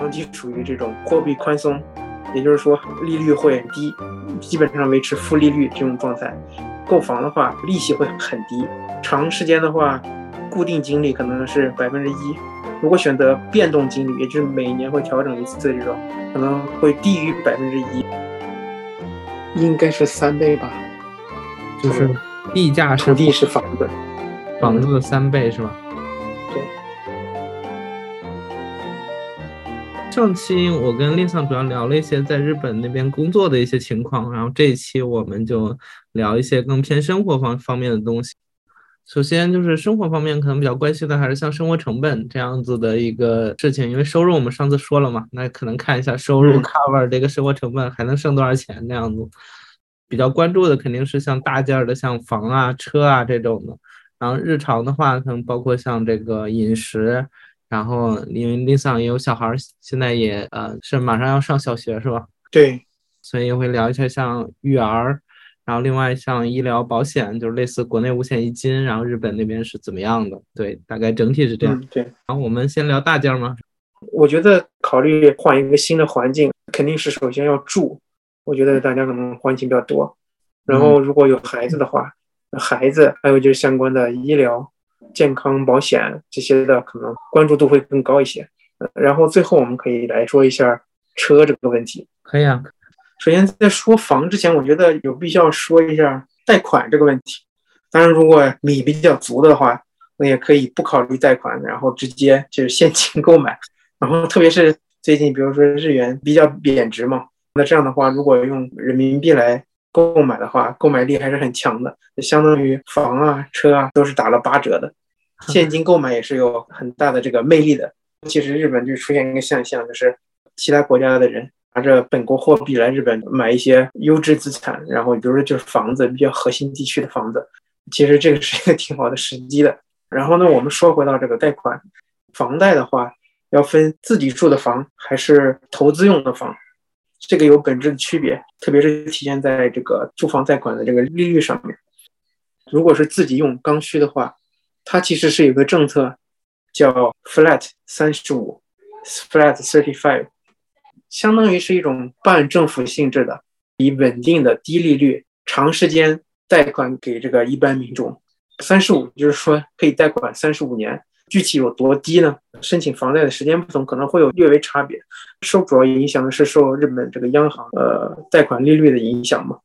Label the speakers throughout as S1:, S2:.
S1: 长期处于这种货币宽松，也就是说利率会低，基本上维持负利率这种状态。购房的话，利息会很低，长时间的话，固定金利可能是百分之一。如果选择变动金利，也就是每年会调整一次这种，可能会低于百分之一，应该是三倍吧。
S2: 就是地价
S1: 土地是房子，
S2: 房子的三倍是吧？上期我跟令桑主要聊了一些在日本那边工作的一些情况，然后这一期我们就聊一些更偏生活方方面的东西。首先就是生活方面可能比较关心的还是像生活成本这样子的一个事情，因为收入我们上次说了嘛，那可能看一下收入 cover 这个生活成本还能剩多少钱那样子。比较关注的肯定是像大件的，像房啊、车啊这种的。然后日常的话，可能包括像这个饮食。然后，因为 Lisa 也有小孩，现在也呃是马上要上小学，是吧？
S1: 对，
S2: 所以会聊一下像育儿，然后另外像医疗保险，就是类似国内五险一金，然后日本那边是怎么样的？对，大概整体是这样。
S1: 对。
S2: 然后我们先聊大件吗？
S1: 我觉得考虑换一个新的环境，肯定是首先要住。我觉得大家可能关心比较多。然后如果有孩子的话，孩子还有就是相关的医疗。健康保险这些的可能关注度会更高一些，然后最后我们可以来说一下车这个问题。
S2: 可以啊。
S1: 首先在说房之前，我觉得有必要说一下贷款这个问题。当然，如果米比较足的话，那也可以不考虑贷款，然后直接就是现金购买。然后特别是最近，比如说日元比较贬值嘛，那这样的话，如果用人民币来购买的话，购买力还是很强的，就相当于房啊、车啊都是打了八折的。现金购买也是有很大的这个魅力的。其实日本就出现一个现象，就是其他国家的人拿着本国货币来日本买一些优质资产，然后比如说就是房子，比较核心地区的房子。其实这个是一个挺好的时机的。然后呢，我们说回到这个贷款，房贷的话要分自己住的房还是投资用的房，这个有本质的区别，特别是体现在这个住房贷款的这个利率上面。如果是自己用刚需的话，它其实是有个政策，叫 flat 三十五，flat thirty five，相当于是一种半政府性质的，以稳定的低利率长时间贷款给这个一般民众。三十五就是说可以贷款三十五年，具体有多低呢？申请房贷的时间不同，可能会有略微差别。受主要影响的是受日本这个央行呃贷款利率的影响嘛。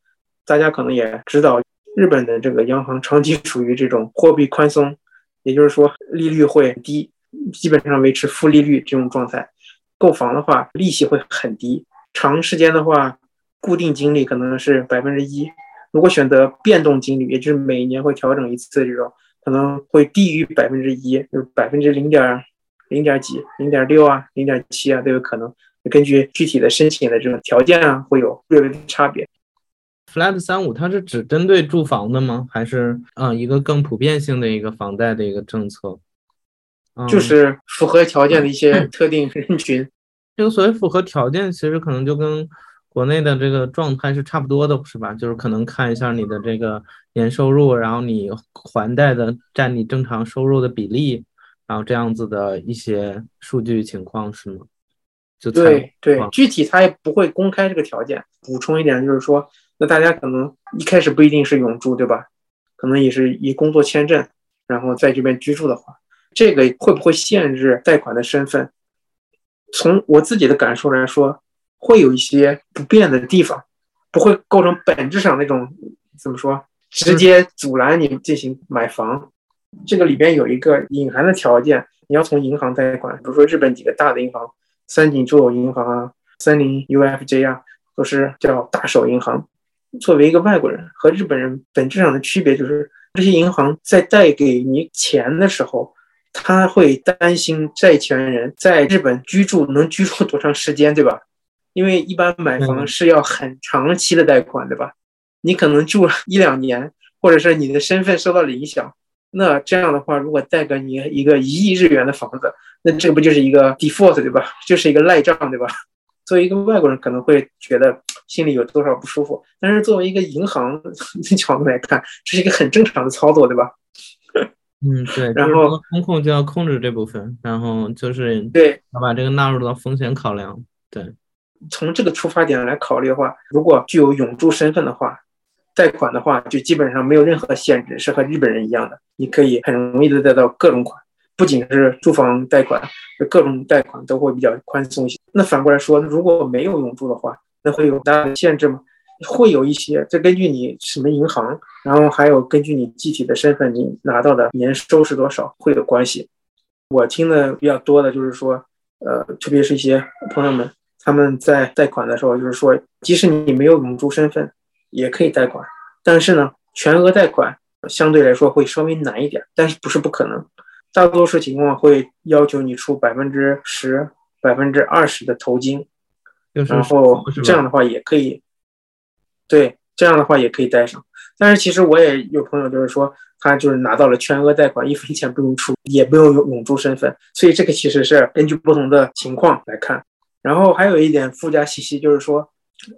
S1: 大家可能也知道，日本的这个央行长期处于这种货币宽松。也就是说，利率会低，基本上维持负利率这种状态。购房的话，利息会很低，长时间的话，固定金利可能是百分之一。如果选择变动金利，也就是每年会调整一次这种，可能会低于百分之一，就是百分之零点零点几、零点六啊、零点七啊都有可能。根据具体的申请的这种条件啊，会有略微的差别。
S2: Flat 三五，它是只针对住房的吗？还是啊一个更普遍性的一个房贷的一个政策？
S1: 就是符合条件的一些特定人群。
S2: 这个所谓符合条件，其实可能就跟国内的这个状态是差不多的，是吧？就是可能看一下你的这个年收入，然后你还贷的占你正常收入的比例，然后这样子的一些数据情况是吗？就
S1: 对对，具体他也不会公开这个条件。补充一点，就是说。那大家可能一开始不一定是永住，对吧？可能也是以工作签证，然后在这边居住的话，这个会不会限制贷款的身份？从我自己的感受来说，会有一些不便的地方，不会构成本质上那种怎么说，直接阻拦你进行买房。这个里边有一个隐含的条件，你要从银行贷款，比如说日本几个大的银行，三井住友银行啊，三菱 UFJ 啊，都是叫大手银行。作为一个外国人和日本人本质上的区别就是，这些银行在贷给你钱的时候，他会担心债权人在日本居住能居住多长时间，对吧？因为一般买房是要很长期的贷款，对吧？你可能住一两年，或者是你的身份受到了影响，那这样的话，如果贷给你一个一亿日元的房子，那这不就是一个 default，对吧？就是一个赖账，对吧？作为一个外国人，可能会觉得心里有多少不舒服，但是作为一个银行的角度来看，这是一个很正常的操作，对吧？
S2: 嗯，对，
S1: 然后
S2: 风控就要控制这部分，然后就是
S1: 对
S2: 要把这个纳入到风险考量。对，
S1: 从这个出发点来考虑的话，如果具有永住身份的话，贷款的话就基本上没有任何限制，是和日本人一样的，你可以很容易的贷到各种款，不仅是住房贷款，各种贷款都会比较宽松一些。那反过来说，如果没有永住的话，那会有大的限制吗？会有一些，这根据你什么银行，然后还有根据你具体的身份，你拿到的年收是多少会有关系。我听的比较多的就是说，呃，特别是一些朋友们，他们在贷款的时候，就是说，即使你没有永住身份，也可以贷款，但是呢，全额贷款相对来说会稍微难一点，但是不是不可能，大多数情况会要求你出百分之十、百分之二十的头金，然后这样的话也可以。对，这样的话也可以贷上，但是其实我也有朋友就是说，他就是拿到了全额贷款，一分钱不用出，也不用永永住身份，所以这个其实是根据不同的情况来看。然后还有一点附加信息就是说，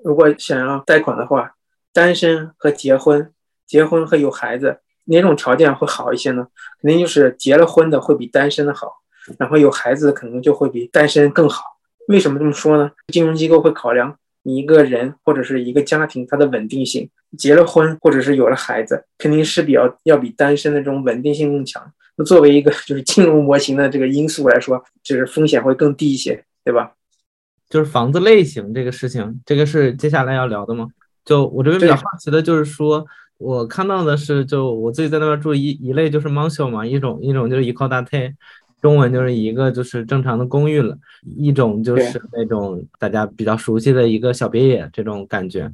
S1: 如果想要贷款的话，单身和结婚，结婚和有孩子哪种条件会好一些呢？肯定就是结了婚的会比单身的好，然后有孩子可能就会比单身更好。为什么这么说呢？金融机构会考量。你一个人或者是一个家庭，它的稳定性，结了婚或者是有了孩子，肯定是比较要比单身的这种稳定性更强。那作为一个就是金融模型的这个因素来说，就是风险会更低一些，对吧？
S2: 就是房子类型这个事情，这个是接下来要聊的吗？就我这边比较好奇的就是说，我看到的是，就我自己在那边住一一类就是 m a n s i o 嘛，一种一种就是 ecodatte。中文就是一个就是正常的公寓了，一种就是那种大家比较熟悉的一个小别野这种感觉，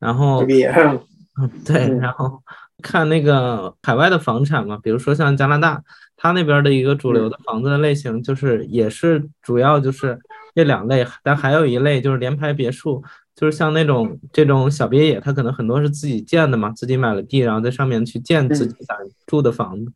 S2: 然后嗯 对，然后看那个海外的房产嘛，比如说像加拿大，它那边的一个主流的房子的类型就是也是主要就是这两类，但还有一类就是联排别墅，就是像那种这种小别野，它可能很多是自己建的嘛，自己买了地，然后在上面去建自己想住的房子。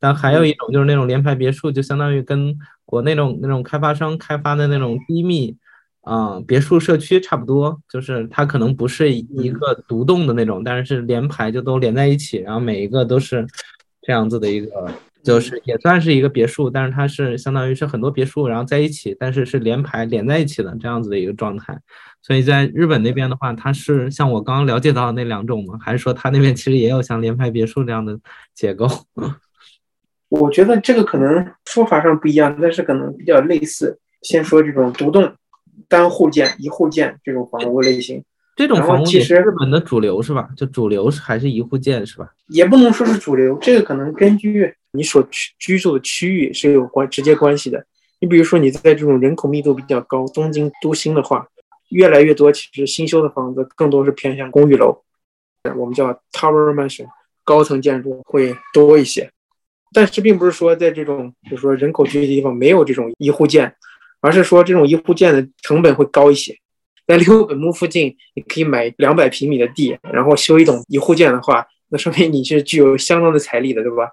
S2: 但还有一种就是那种联排别墅，就相当于跟国内那种那种开发商开发的那种低密啊别墅社区差不多，就是它可能不是一个独栋的那种，但是是连排就都连在一起，然后每一个都是这样子的一个，就是也算是一个别墅，但是它是相当于是很多别墅然后在一起，但是是连排连在一起的这样子的一个状态。所以在日本那边的话，它是像我刚刚了解到的那两种吗？还是说它那边其实也有像联排别墅这样的结构？
S1: 我觉得这个可能说法上不一样，但是可能比较类似。先说这种独栋、单户建、一户建这种房屋类型，
S2: 这种房屋其实日本的主流是吧？就主流是还是一户建是吧？
S1: 也不能说是主流，这个可能根据你所居居住的区域是有关直接关系的。你比如说你在这种人口密度比较高东京都心的话，越来越多其实新修的房子更多是偏向公寓楼，我们叫 tower mansion，高层建筑会多一些。但是并不是说在这种，就是说人口聚集地方没有这种一户建，而是说这种一户建的成本会高一些。在六本木附近，你可以买两百平米的地，然后修一栋一户建的话，那说明你是具有相当的财力的，对吧？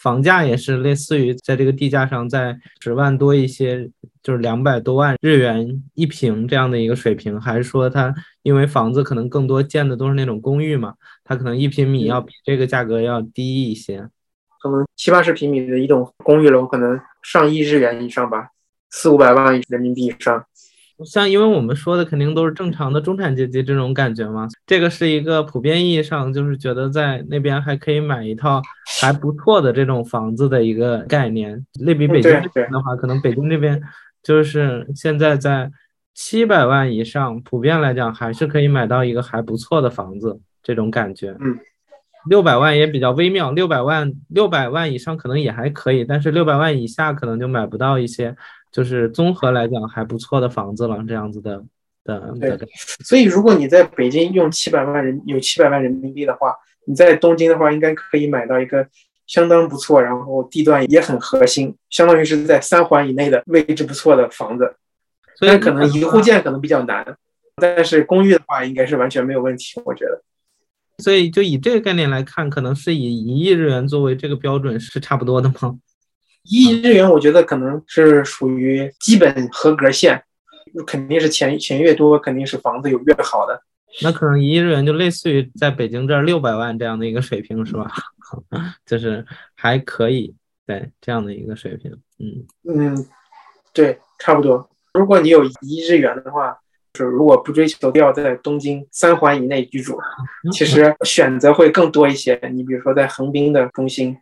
S2: 房价也是类似于在这个地价上在十万多一些，就是两百多万日元一平这样的一个水平，还是说它因为房子可能更多建的都是那种公寓嘛，它可能一平米要比这个价格要低一些。
S1: 可能七八十平米的一栋公寓楼，可能上亿日元以上吧，四五百万人民币以上。
S2: 像因为我们说的肯定都是正常的中产阶级这种感觉嘛，这个是一个普遍意义上就是觉得在那边还可以买一套还不错的这种房子的一个概念。类比北京这边的话，可能北京这边就是现在在七百万以上，普遍来讲还是可以买到一个还不错的房子这种感觉。
S1: 嗯。
S2: 六百万也比较微妙，六百万六百万以上可能也还可以，但是六百万以下可能就买不到一些，就是综合来讲还不错的房子了，这样子的的。
S1: 对，所以如果你在北京用七百万人有七百万人民币的话，你在东京的话应该可以买到一个相当不错，然后地段也很核心，相当于是在三环以内的位置不错的房子。所以可能一户建可能比较难，但是公寓的话应该是完全没有问题，我觉得。
S2: 所以，就以这个概念来看，可能是以一亿日元作为这个标准是差不多的吗？
S1: 一亿日元，我觉得可能是属于基本合格线，肯定是钱钱越多，肯定是房子有越好的。
S2: 那可能一亿日元就类似于在北京这儿六百万这样的一个水平，是吧？就是还可以，对这样的一个水平，
S1: 嗯嗯，对，差不多。如果你有一亿日元的话，就是如果不追求要在东京三环以内居住，其实选择会更多一些。你比如说在横滨的中心，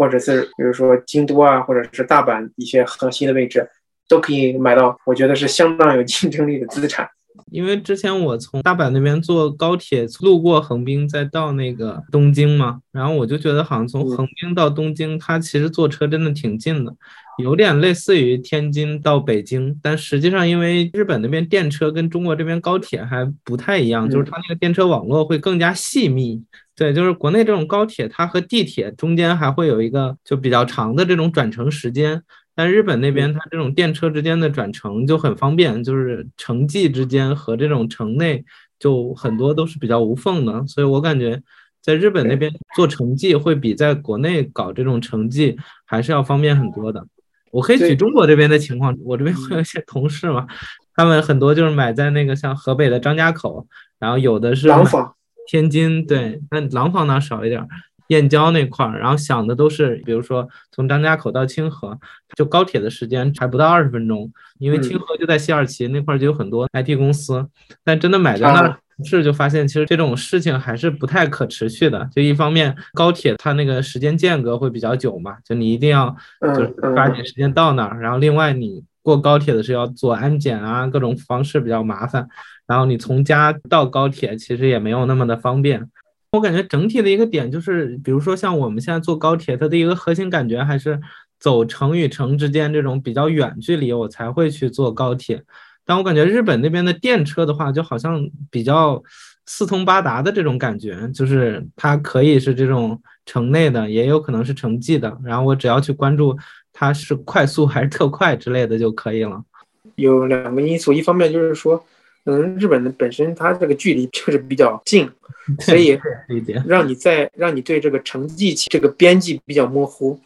S1: 或者是比如说京都啊，或者是大阪一些核心的位置，都可以买到，我觉得是相当有竞争力的资产。
S2: 因为之前我从大阪那边坐高铁路过横滨，再到那个东京嘛，然后我就觉得好像从横滨到东京，它其实坐车真的挺近的，有点类似于天津到北京。但实际上，因为日本那边电车跟中国这边高铁还不太一样，就是它那个电车网络会更加细密。对，就是国内这种高铁，它和地铁中间还会有一个就比较长的这种转乘时间。但日本那边，它这种电车之间的转乘就很方便，就是城际之间和这种城内就很多都是比较无缝的，所以我感觉在日本那边做城际会比在国内搞这种城际还是要方便很多的。我可以举中国这边的情况，我这边会有一些同事嘛，他们很多就是买在那个像河北的张家口，然后有的是廊坊。天津，对，那廊坊呢少一点。燕郊那块儿，然后想的都是，比如说从张家口到清河，就高铁的时间还不到二十分钟，因为清河就在西二旗那块儿就有很多 IT 公司。但真的买在那儿是，就发现其实这种事情还是不太可持续的。就一方面，高铁它那个时间间隔会比较久嘛，就你一定要就是抓紧时间到那儿。然后另外你过高铁的时候要做安检啊，各种方式比较麻烦。然后你从家到高铁其实也没有那么的方便。我感觉整体的一个点就是，比如说像我们现在坐高铁，它的一个核心感觉还是走城与城之间这种比较远距离，我才会去坐高铁。但我感觉日本那边的电车的话，就好像比较四通八达的这种感觉，就是它可以是这种城内的，也有可能是城际的。然后我只要去关注它是快速还是特快之类的就可以了。
S1: 有两个因素，一方面就是说。嗯，日本的本身它这个距离就是比较近，所以让你在让你对这个城际这个边际比较模糊。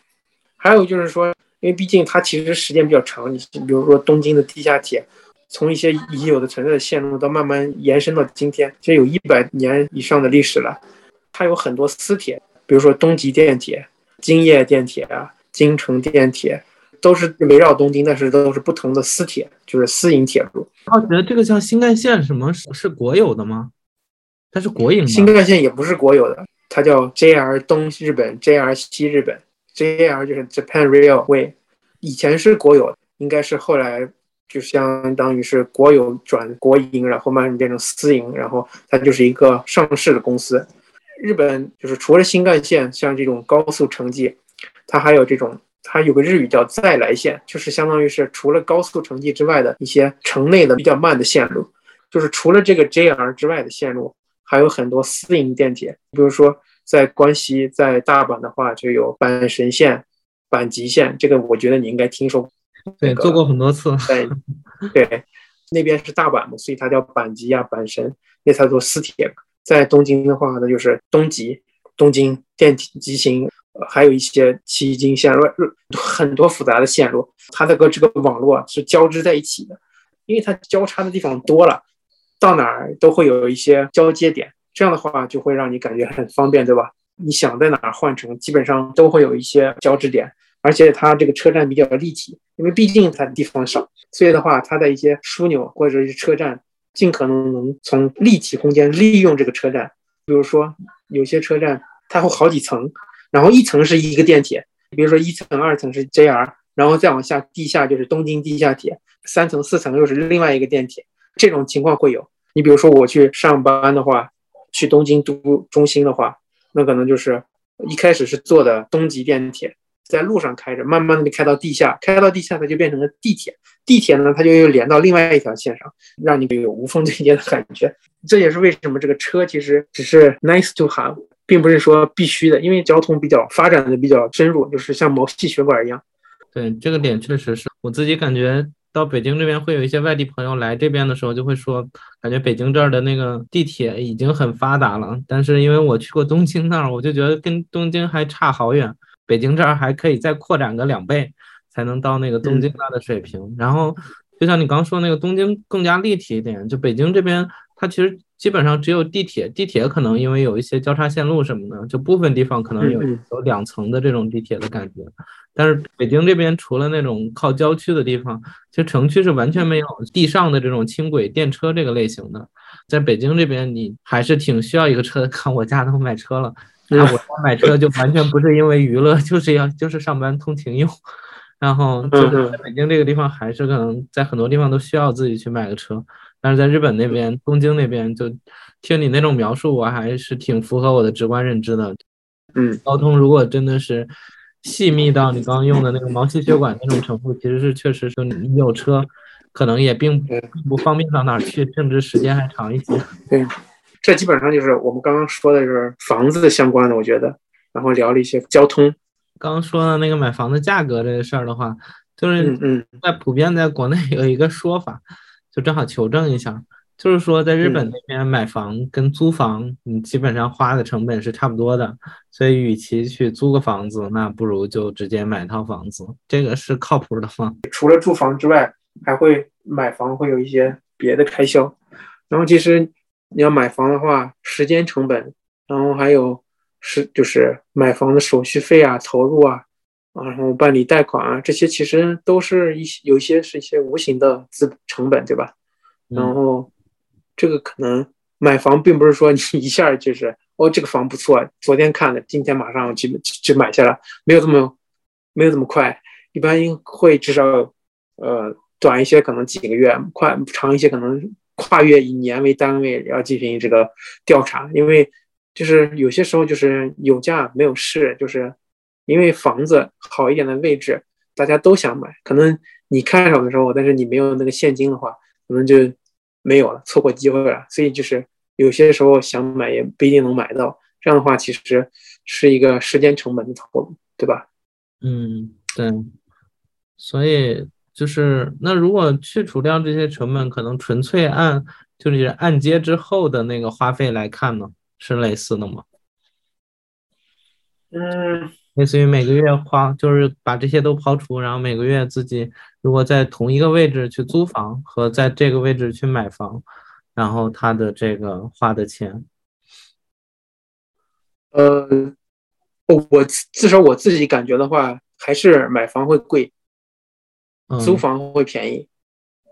S1: 还有就是说，因为毕竟它其实时间比较长，你比如说东京的地下铁，从一些已有的存在的线路到慢慢延伸到今天，其实有一百年以上的历史了。它有很多私铁，比如说东极电铁、京叶电铁啊、京成电铁。都是围绕东京，但是都是不同的私铁，就是私营铁路。
S2: 我觉得这个叫新干线，什么是国有的吗？它是国营。
S1: 新干线也不是国有的，它叫 JR 东日本，JR 西日本，JR 就是 Japan Railway。以前是国有，应该是后来就相当于是国有转国营，然后慢慢变成私营，然后它就是一个上市的公司。日本就是除了新干线，像这种高速城际，它还有这种。它有个日语叫再来线，就是相当于是除了高速城际之外的一些城内的比较慢的线路，就是除了这个 JR 之外的线路，还有很多私营电铁。比如说在关西，在大阪的话，就有阪神线、阪急线，这个我觉得你应该听说过。
S2: 对，坐过很多次。
S1: 对，对，那边是大阪嘛，所以它叫阪急啊、阪神，那才做私铁。在东京的话，呢就是东急、东京电铁急行。还有一些奇经线路，很多复杂的线路，它的个这个网络是交织在一起的，因为它交叉的地方多了，到哪儿都会有一些交接点，这样的话就会让你感觉很方便，对吧？你想在哪儿换乘，基本上都会有一些交织点，而且它这个车站比较立体，因为毕竟它地方少，所以的话，它的一些枢纽或者是车站，尽可能能从立体空间利用这个车站，比如说有些车站它会好几层。然后一层是一个电铁，比如说一层、二层是 JR，然后再往下地下就是东京地下铁，三层、四层又是另外一个电铁。这种情况会有。你比如说我去上班的话，去东京都中心的话，那可能就是一开始是坐的东极电铁，在路上开着，慢慢的开到地下，开到地下它就变成了地铁。地铁呢，它就又连到另外一条线上，让你有无缝对接的感觉。这也是为什么这个车其实只是 nice to have。并不是说必须的，因为交通比较发展的比较深入，就是像毛细血管一样。
S2: 对这个点确实是我自己感觉到北京这边会有一些外地朋友来这边的时候，就会说感觉北京这儿的那个地铁已经很发达了。但是因为我去过东京那儿，我就觉得跟东京还差好远。北京这儿还可以再扩展个两倍，才能到那个东京那的水平。然后就像你刚说那个东京更加立体一点，就北京这边它其实。基本上只有地铁，地铁可能因为有一些交叉线路什么的，就部分地方可能有有两层的这种地铁的感觉。但是北京这边除了那种靠郊区的地方，其实城区是完全没有地上的这种轻轨电车这个类型的。在北京这边，你还是挺需要一个车的。看我家都买车了，那我家买车就完全不是因为娱乐，就是要就是上班通勤用。然后就是在北京这个地方，还是可能在很多地方都需要自己去买个车。但是在日本那边，东京那边，就听你那种描述，我还是挺符合我的直观认知的。
S1: 嗯，
S2: 交通如果真的是细密到你刚刚用的那个毛细血管那种程度，其实是确实是你有车，可能也并不不方便到哪儿去，甚至时间还长一些。
S1: 对，这基本上就是我们刚刚说的是房子相关的，我觉得，然后聊了一些交通。
S2: 刚刚说的那个买房的价格这个事儿的话，就是
S1: 嗯
S2: 在普遍在国内有一个说法，就正好求证一下，就是说在日本那边买房跟租房，你基本上花的成本是差不多的，所以与其去租个房子，那不如就直接买套房子，这个是靠谱的吗？
S1: 除了住房之外，还会买房会有一些别的开销，然后其实你要买房的话，时间成本，然后还有。是，就是买房的手续费啊，投入啊，啊，然后办理贷款啊，这些其实都是一些有一些是一些无形的资成本，对吧？然后这个可能买房并不是说你一下就是哦，这个房不错，昨天看的，今天马上就就买下来，没有这么没有这么快，一般会至少呃短一些，可能几个月，快长一些，可能跨越以年为单位要进行这个调查，因为。就是有些时候就是有价没有市，就是因为房子好一点的位置，大家都想买。可能你看上的时候，但是你没有那个现金的话，可能就没有了，错过机会了。所以就是有些时候想买也不一定能买到。这样的话，其实是一个时间成本的投入，对吧？
S2: 嗯，对。所以就是那如果去除掉这些成本，可能纯粹按就是按揭之后的那个花费来看呢？是类似的吗？
S1: 嗯，
S2: 类似于每个月花，就是把这些都抛除，然后每个月自己如果在同一个位置去租房和在这个位置去买房，然后他的这个花的钱，
S1: 呃，我至少我自己感觉的话，还是买房会贵，租房会便宜。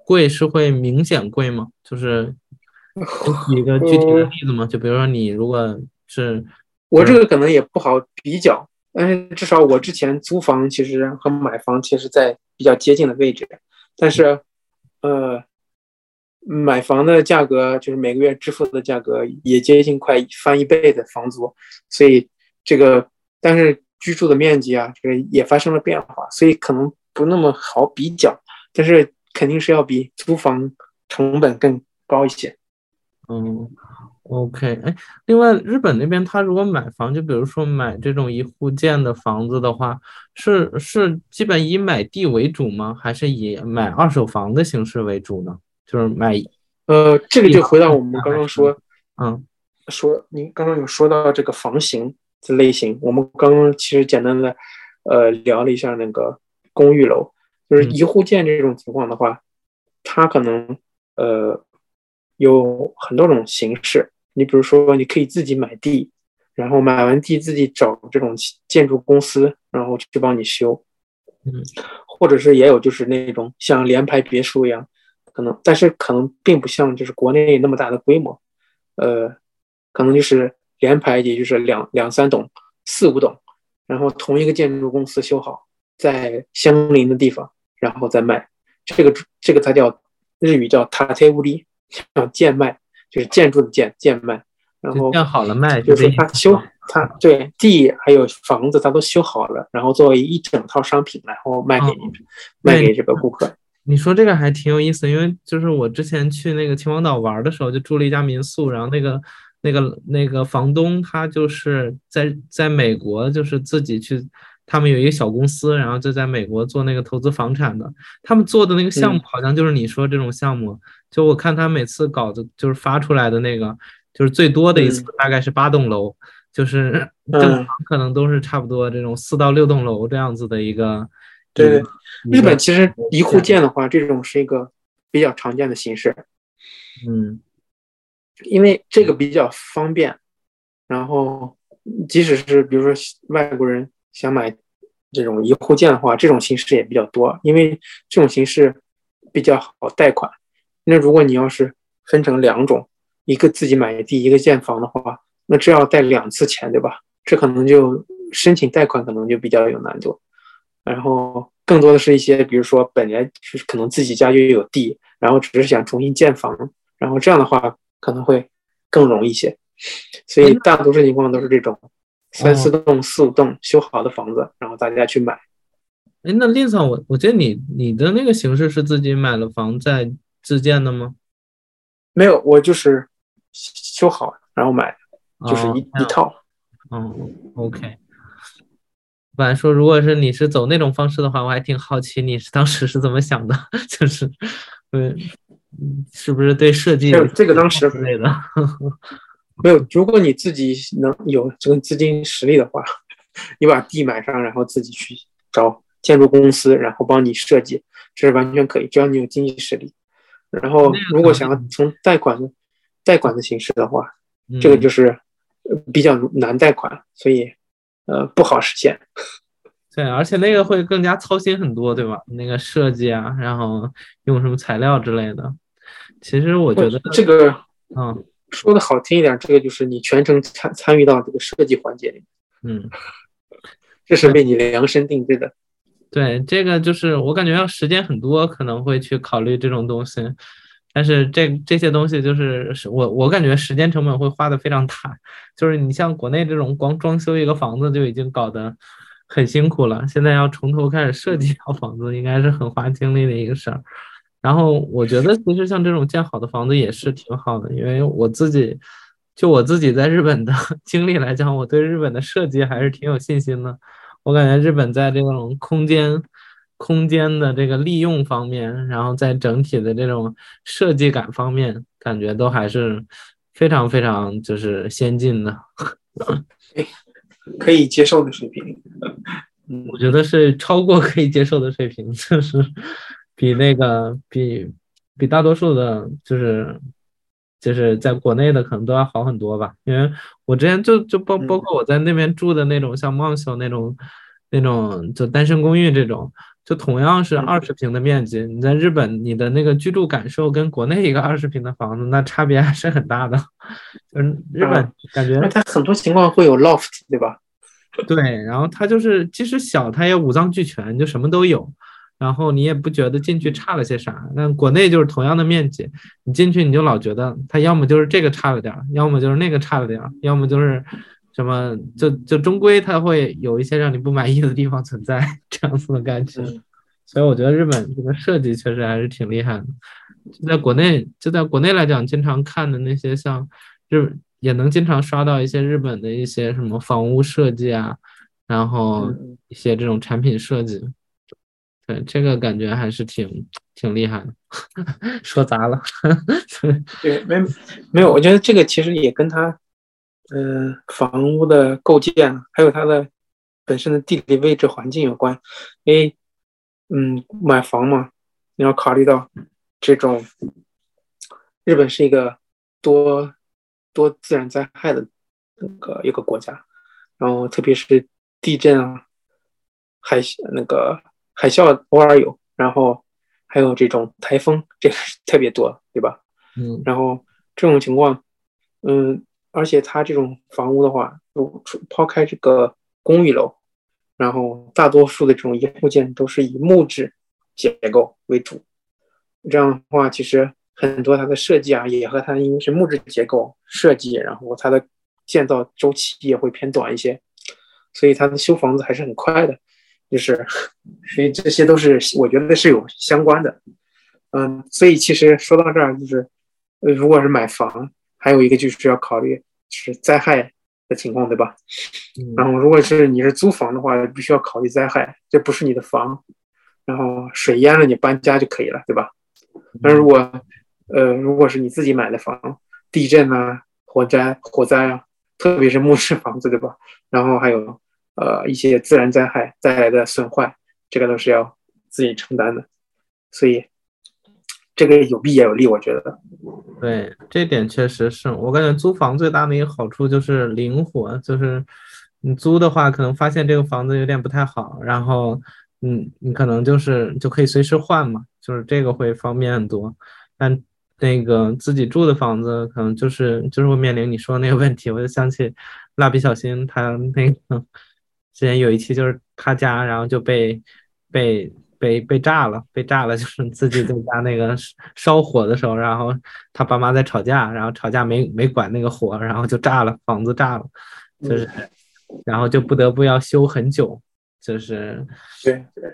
S2: 贵是会明显贵吗？就是。举一个具体的例子吗？就比如说你如果是，
S1: 我这个可能也不好比较，但是至少我之前租房其实和买房其实在比较接近的位置，但是呃，买房的价格就是每个月支付的价格也接近快翻一倍的房租，所以这个但是居住的面积啊，这个也发生了变化，所以可能不那么好比较，但是肯定是要比租房成本更高一些。
S2: 嗯，OK，哎，另外，日本那边他如果买房，就比如说买这种一户建的房子的话，是是基本以买地为主吗？还是以买二手房的形式为主呢？就是买，
S1: 呃，这个就回到我们刚刚说，
S2: 嗯，
S1: 说您刚刚有说到这个房型的类型，我们刚刚其实简单的呃聊了一下那个公寓楼，就是一户建这种情况的话，它可能呃。有很多种形式，你比如说，你可以自己买地，然后买完地自己找这种建筑公司，然后去帮你修，
S2: 嗯，
S1: 或者是也有就是那种像联排别墅一样，可能但是可能并不像就是国内那么大的规模，呃，可能就是联排也就是两两三栋、四五栋，然后同一个建筑公司修好，在相邻的地方，然后再卖，这个这个它叫日语叫塔贴屋里。叫贱卖，就是建筑的建建卖，然后
S2: 建好了卖，
S1: 就是他修他对地还有房子他都修好了，然后作为一整套商品，然后卖给你卖给这个顾客。
S2: 你说这个还挺有意思，因为就是我之前去那个秦皇岛玩的时候，就住了一家民宿，然后那个那个那个房东他就是在在美国，就是自己去。他们有一个小公司，然后就在美国做那个投资房产的。他们做的那个项目好像就是你说这种项目。就我看他每次稿子就是发出来的那个，就是最多的一次大概是八栋楼，就是正常可能都是差不多这种四到六栋楼这样子的一个。
S1: 对，日本其实一户建的话，这种是一个比较常见的形式。
S2: 嗯，
S1: 因为这个比较方便，然后即使是比如说外国人想买这种一户建的话，这种形式也比较多，因为这种形式比较好贷款。那如果你要是分成两种，一个自己买地，一个建房的话，那这要贷两次钱，对吧？这可能就申请贷款可能就比较有难度。然后更多的是一些，比如说本来是可能自己家就有地，然后只是想重新建房，然后这样的话可能会更容易一些。所以大多数情况都是这种三四栋、四五栋修好的房子，然后大家去买。
S2: 哎，那 Lisa，我我记得你你的那个形式是自己买了房再自建的吗？
S1: 没有，我就是修好然后买，就是一一套。
S2: 嗯，OK。本来说，如果是你是走那种方式的话，我还挺好奇你是当时是怎么想的，就是，嗯，是不是对设计
S1: 这个当时
S2: 之类的？
S1: 没有，如果你自己能有这个资金实力的话，你把地买上，然后自己去找建筑公司，然后帮你设计，这是完全可以，只要你有经济实力。然后，如果想要从贷款贷款的形式的话，这个就是比较难贷款，所以。呃，不好实现。
S2: 对，而且那个会更加操心很多，对吧？那个设计啊，然后用什么材料之类的。其实我觉得
S1: 这个，
S2: 嗯，
S1: 说的好听一点，这个就是你全程参参与到这个设计环节里。
S2: 嗯，
S1: 这是为你量身定制的。
S2: 对，这个就是我感觉要时间很多，可能会去考虑这种东西。但是这这些东西就是我我感觉时间成本会花的非常大，就是你像国内这种光装修一个房子就已经搞得很辛苦了，现在要从头开始设计一套房子，应该是很花精力的一个事儿。然后我觉得其实像这种建好的房子也是挺好的，因为我自己就我自己在日本的 经历来讲，我对日本的设计还是挺有信心的。我感觉日本在这种空间。空间的这个利用方面，然后在整体的这种设计感方面，感觉都还是非常非常就是先进的，
S1: 可以接受的水平。
S2: 我觉得是超过可以接受的水平，就是比那个比比大多数的，就是就是在国内的可能都要好很多吧。因为我之前就就包包括我在那边住的那种像梦秀那种那种就单身公寓这种。就同样是二十平的面积，你在日本，你的那个居住感受跟国内一个二十平的房子，那差别还是很大的。嗯，日本感觉
S1: 它很多情况会有 loft，对吧？
S2: 对，然后它就是即使小，它也五脏俱全，就什么都有。然后你也不觉得进去差了些啥。那国内就是同样的面积，你进去你就老觉得它要么就是这个差了点儿，要么就是那个差了点儿，要么就是。什么就就终归它会有一些让你不满意的地方存在，这样子的感觉。所以我觉得日本这个设计确实还是挺厉害的。就在国内，就在国内来讲，经常看的那些像日，也能经常刷到一些日本的一些什么房屋设计啊，然后一些这种产品设计。对，这个感觉还是挺挺厉害的。说砸了。
S1: 对，没没有，我觉得这个其实也跟他。嗯，房屋的构建还有它的本身的地理位置环境有关。因为，嗯，买房嘛，你要考虑到这种日本是一个多多自然灾害的那个一个国家，然后特别是地震啊、海那个海啸偶尔有，然后还有这种台风，这个特别多，对吧？
S2: 嗯，
S1: 然后这种情况，嗯。而且它这种房屋的话，如抛开这个公寓楼，然后大多数的这种一户建都是以木质结构为主。这样的话，其实很多它的设计啊，也和它因为是木质结构设计，然后它的建造周期也会偏短一些，所以它的修房子还是很快的。就是，所以这些都是我觉得是有相关的。嗯，所以其实说到这儿，就是呃，如果是买房。还有一个就是要考虑是灾害的情况，对吧？然后如果是你是租房的话，必须要考虑灾害，这不是你的房，然后水淹了你搬家就可以了，对吧？但如果呃如果是你自己买的房，地震啊、火灾、火灾啊，特别是木质房子，对吧？然后还有呃一些自然灾害带来的损坏，这个都是要自己承担的，所以。这个有弊也有利，我觉得。
S2: 对，这点确实是我感觉租房最大的一个好处就是灵活，就是你租的话，可能发现这个房子有点不太好，然后嗯，你可能就是就可以随时换嘛，就是这个会方便很多。但那个自己住的房子，可能就是就是会面临你说的那个问题。我就想起蜡笔小新他那个之前有一期就是他家，然后就被被。被被炸了，被炸了，就是自己在家那个烧火的时候，然后他爸妈在吵架，然后吵架没没管那个火，然后就炸了，房子炸了，就是，然后就不得不要修很久，就是
S1: 对对，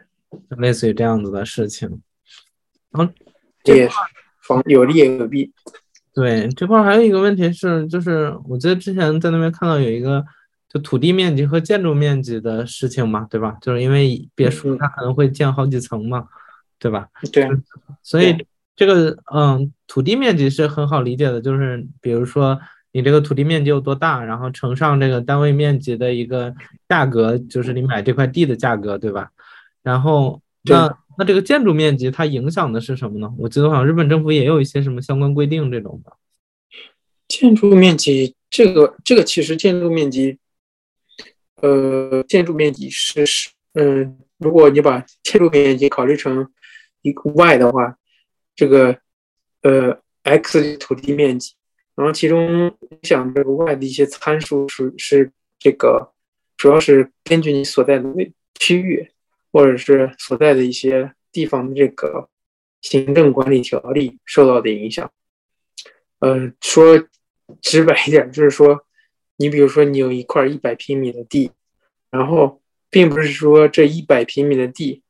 S2: 类似于这样子的事情。然后
S1: 这房有利也有弊。
S2: 对，这块还有一个问题是，就是我记得之前在那边看到有一个。就土地面积和建筑面积的事情嘛，对吧？就是因为别墅它可能会建好几层嘛，对吧？
S1: 对。
S2: 所以这个嗯，土地面积是很好理解的，就是比如说你这个土地面积有多大，然后乘上这个单位面积的一个价格，就是你买这块地的价格，对吧？然后那那这个建筑面积它影响的是什么呢？我记得好像日本政府也有一些什么相关规定这种的。
S1: 建筑面积这个这个其实建筑面积。呃，建筑面积是是，嗯，如果你把建筑面积考虑成一个 y 的话，这个呃 x 土地面积，然后其中影响这个 y 的一些参数是是这个，主要是根据你所在的区域或者是所在的一些地方的这个行政管理条例受到的影响。呃，说直白一点，就是说。你比如说，你有一块一百平米的地，然后并不是说这一百平米的地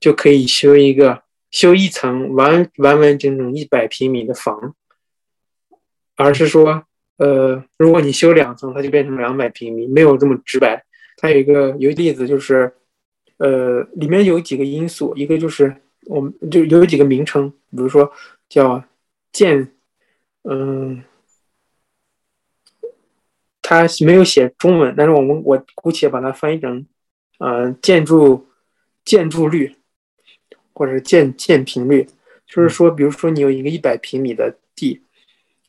S1: 就可以修一个修一层完完完整整一百平米的房，而是说，呃，如果你修两层，它就变成两百平米，没有这么直白。它有一个有例子，就是，呃，里面有几个因素，一个就是我们就有几个名称，比如说叫建，嗯。它没有写中文，但是我们我姑且把它翻译成，呃，建筑建筑率，或者建建平率，就是说，比如说你有一个一百平米的地，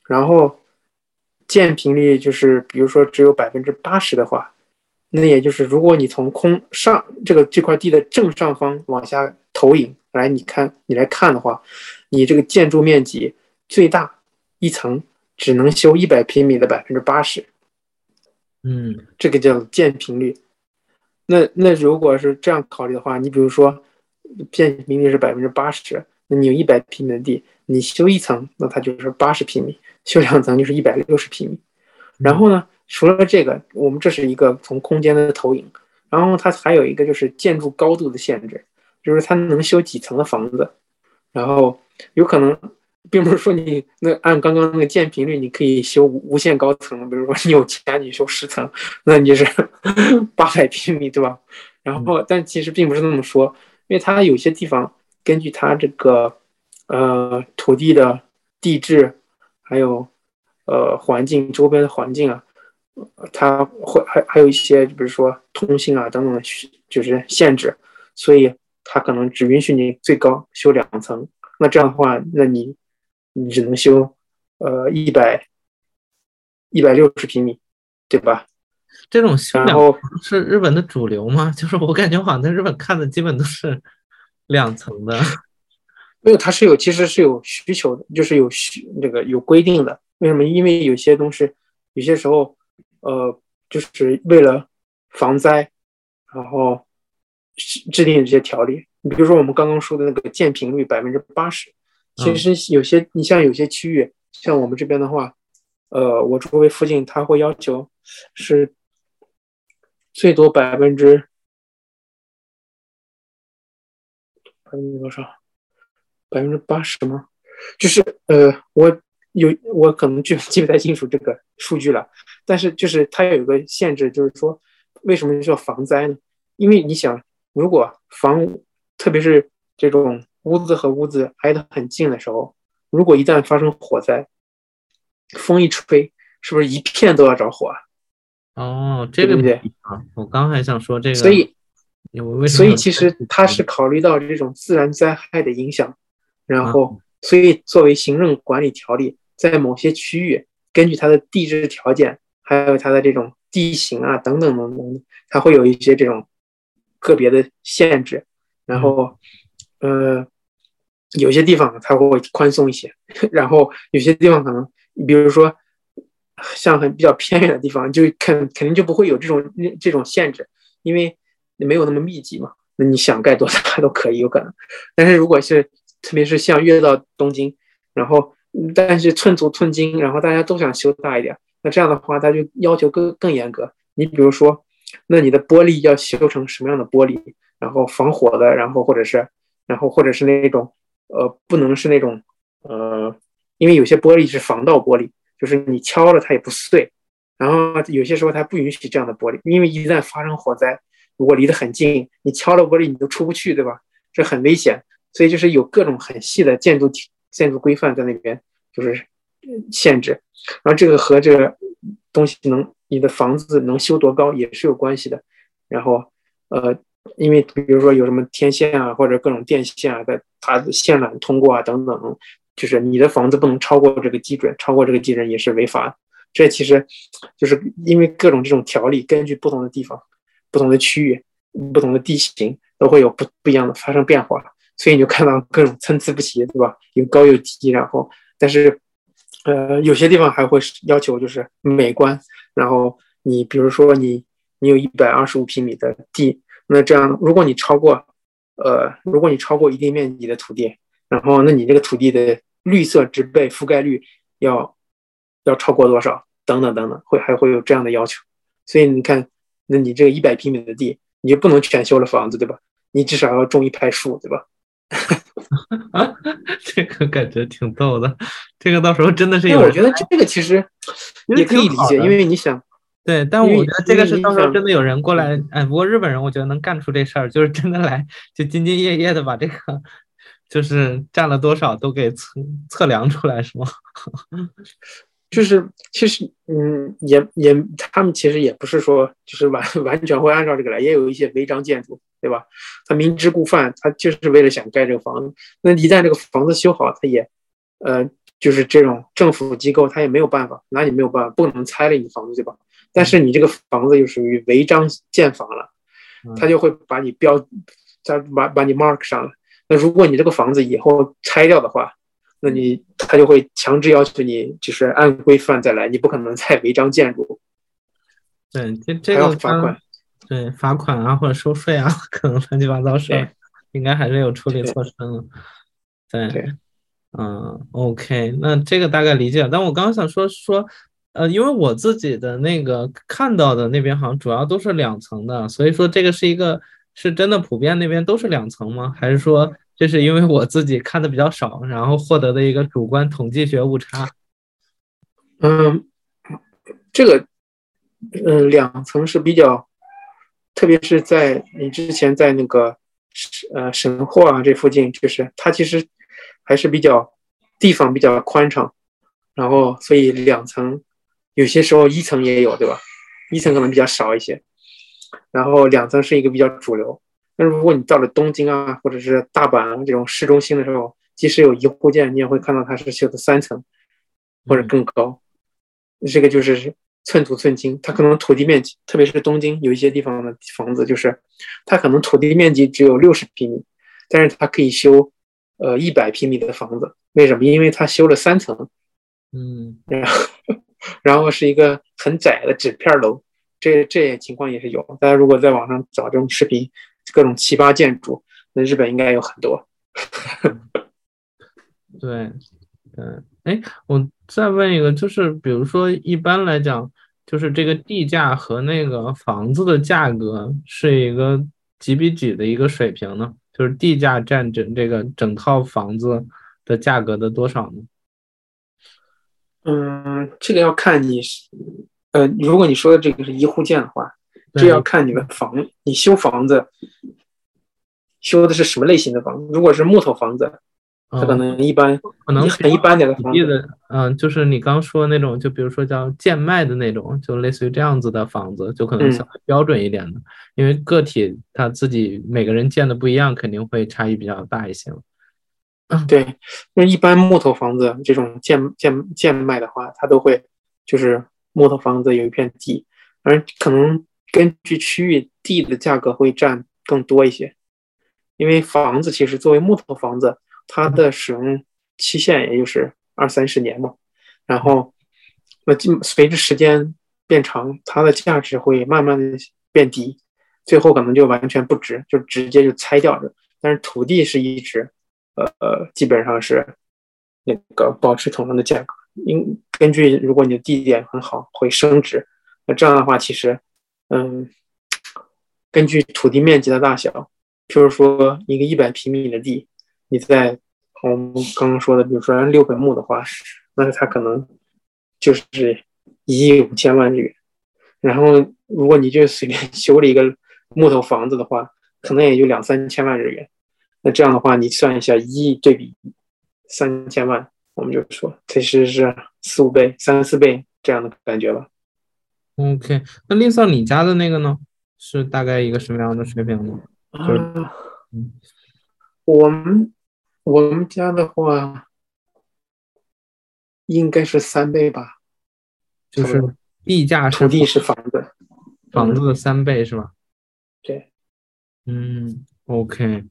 S1: 然后建平率就是比如说只有百分之八十的话，那也就是如果你从空上这个这块地的正上方往下投影来，你看你来看的话，你这个建筑面积最大一层只能修一百平米的百分之八十。
S2: 嗯，
S1: 这个叫建平率。那那如果是这样考虑的话，你比如说建平率是百分之八十，那你有一百平米的地，你修一层，那它就是八十平米；修两层就是一百六十平米。然后呢，除了这个，我们这是一个从空间的投影。然后它还有一个就是建筑高度的限制，就是它能修几层的房子。然后有可能。并不是说你那按刚刚那个建频率，你可以修无限高层。比如说你有钱，你修十层，那你是 八百平米，对吧？然后，但其实并不是那么说，因为它有些地方根据它这个呃土地的地质，还有呃环境周边的环境啊，它会还还有一些，比如说通信啊等等的，就是限制，所以它可能只允许你最高修两层。那这样的话，那你。你只能修，呃，一百一百六十平米，对吧？
S2: 这种修两层是日本的主流吗？就是我感觉好像在日本看的基本都是两层的。
S1: 没有，它是有，其实是有需求的，就是有需这个有规定的。为什么？因为有些东西，有些时候，呃，就是为了防灾，然后制定这些条例。你比如说我们刚刚说的那个建平率百分之八十。其实有些，你像有些区域，像我们这边的话，呃，我周围附近他会要求是最多百分之百分之多少？百分之八十吗？就是呃，我有我可能记 记不太清楚这个数据了，但是就是它有一个限制，就是说为什么叫防灾呢？因为你想，如果防，特别是这种。屋子和屋子挨得很近的时候，如果一旦发生火灾，风一吹，是不是一片都要着火啊？
S2: 哦，这个
S1: 对不对
S2: 啊？我刚还想说这个，
S1: 所以，所以其实它是考虑到这种自然灾害的影响，然后所以作为行政管理条例，在某些区域，根据它的地质条件，还有它的这种地形啊等等等等，它会有一些这种个别的限制。然后，呃，有些地方它会宽松一些，然后有些地方可能，比如说像很比较偏远的地方，就肯肯定就不会有这种这种限制，因为没有那么密集嘛。那你想盖多大都可以，有可能。但是如果是特别是像越到东京，然后但是寸土寸金，然后大家都想修大一点，那这样的话他就要求更更严格。你比如说，那你的玻璃要修成什么样的玻璃？然后防火的，然后或者是，然后或者是那种，呃，不能是那种，呃，因为有些玻璃是防盗玻璃，就是你敲了它也不碎。然后有些时候它不允许这样的玻璃，因为一旦发生火灾，如果离得很近，你敲了玻璃你都出不去，对吧？这很危险。所以就是有各种很细的建筑建筑规范在那边，就是限制。然后这个和这个东西能，你的房子能修多高也是有关系的。然后，呃。因为比如说有什么天线啊，或者各种电线啊，在它线缆通过啊等等，就是你的房子不能超过这个基准，超过这个基准也是违法。这其实就是因为各种这种条例，根据不同的地方、不同的区域、不同的地形，都会有不不一样的发生变化，所以你就看到 各种参差不齐，对吧？有高有低，然后但是呃有些地方还会要求就是美观，然后你比如说你你有一百二十五平米的地。那这样，如果你超过，呃，如果你超过一定面积的土地，然后那你这个土地的绿色植被覆盖率要要超过多少？等等等等，会还会有这样的要求。所以你看，那你这个一百平米的地，你就不能全修了房子，对吧？你至少要种一排树，对吧？
S2: 这个感觉挺逗的。这个到时候真的是，
S1: 我觉得这个其实也可以理解，因为你想。
S2: 对，但我觉得这个是到时候真的有人过来，哎，不过日本人我觉得能干出这事儿，就是真的来就兢兢业业的把这个就是占了多少都给测测量出来，是吗？
S1: 就是其实，嗯，也也他们其实也不是说就是完 完全会按照这个来，也有一些违章建筑，对吧？他明知故犯，他就是为了想盖这个房子。那一旦这个房子修好，他也，呃，就是这种政府机构他也没有办法，拿你没有办法，不能拆了你房子，对吧？但是你这个房子又属于违章建房了，他就会把你标，再把把你 mark 上了。那如果你这个房子以后拆掉的话，那你他就会强制要求你就是按规范再来，你不可能再违章建筑。
S2: 对，这这个罚款，对罚款啊或者收税啊，可能乱七八糟事儿，应该还是有处理措施的。对，嗯，OK，那这个大概理解了。但我刚刚想说说。呃，因为我自己的那个看到的那边好像主要都是两层的，所以说这个是一个是真的普遍那边都是两层吗？还是说这是因为我自己看的比较少，然后获得的一个主观统计学误差？
S1: 嗯，这个，嗯，两层是比较，特别是在你之前在那个呃神户啊这附近，就是它其实还是比较地方比较宽敞，然后所以两层。有些时候一层也有，对吧？一层可能比较少一些，然后两层是一个比较主流。那如果你到了东京啊，或者是大阪啊这种市中心的时候，即使有一户建，你也会看到它是修的三层或者更高。这个就是寸土寸金，它可能土地面积，特别是东京有一些地方的房子，就是它可能土地面积只有六十平米，但是它可以修呃一百平米的房子。为什么？因为它修了三层。
S2: 嗯，
S1: 然后。然后是一个很窄的纸片楼，这这些情况也是有。大家如果在网上找这种视频，各种奇葩建筑，那日本应该有很多。
S2: 对，嗯，哎，我再问一个，就是比如说一般来讲，就是这个地价和那个房子的价格是一个几比几的一个水平呢？就是地价占整这个整套房子的价格的多少呢？
S1: 嗯，这个要看你是，呃，如果你说的这个是一户建的话，这要看你的房，你修房子修的是什么类型的房子。如果是木头房子，它可能一般，
S2: 可能
S1: 很一般点的房子。
S2: 嗯，就是你刚说的那种，就比如说叫贱卖的那种，就类似于这样子的房子，就可能相对标准一点的，因为个体他自己每个人建的不一样，肯定会差异比较大一些。
S1: 嗯对，那一般木头房子这种贱贱贱卖的话，它都会就是木头房子有一片地，而可能根据区域地的价格会占更多一些，因为房子其实作为木头房子，它的使用期限也就是二三十年嘛，然后那随着时间变长，它的价值会慢慢的变低，最后可能就完全不值，就直接就拆掉了。但是土地是一直。呃，基本上是那个保持同样的价格。因根据如果你的地点很好，会升值。那这样的话，其实，嗯，根据土地面积的大小，譬如说一个一百平米的地，你在我们刚刚说的，比如说按六本木的话，那它可能就是一亿五千万日元。然后如果你就随便 修了一个木头房子的话，可能也就两三千万日元。那这样的话，你算一下，一亿对比三千万，我们就说其实是四五倍、三四倍这样的感觉吧。
S2: OK，那另算你家的那个呢，是大概一个什么样的水平呢？
S1: 啊，我们我们家的话，应该是三倍吧，
S2: 就是地价
S1: 土地是房子，
S2: 房子的三倍是吧？
S1: 对，
S2: 嗯，OK。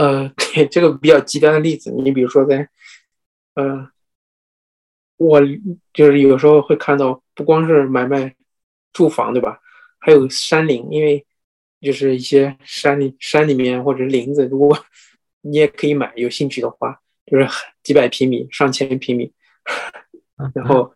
S1: 呃，对这个比较极端的例子，你比如说在，呃，我就是有时候会看到，不光是买卖住房，对吧？还有山林，因为就是一些山里山里面或者林子，如果 你也可以买，有兴趣的话，就是几百平米、上千平米，然后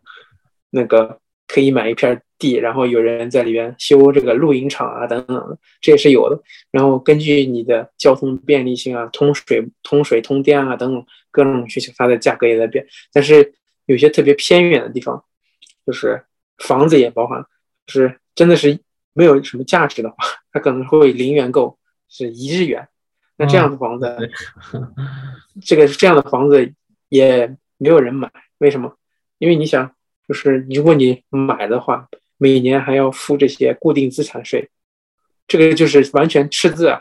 S1: 那个可以买一片。地，然后有人在里边修这个露营场啊，等等，这也是有的。然后根据你的交通便利性啊，通水、通水、通电啊等等各种需求，它的价格也在变。但是有些特别偏远的地方，就是房子也包含，就是真的是没有什么价值的话，它可能会零元购，是一日元。那这样的房子，这个这样的房子也没有人买，为什么？因为你想，就是如果你买的话。每年还要付这些固定资产税，这个就是完全赤字啊！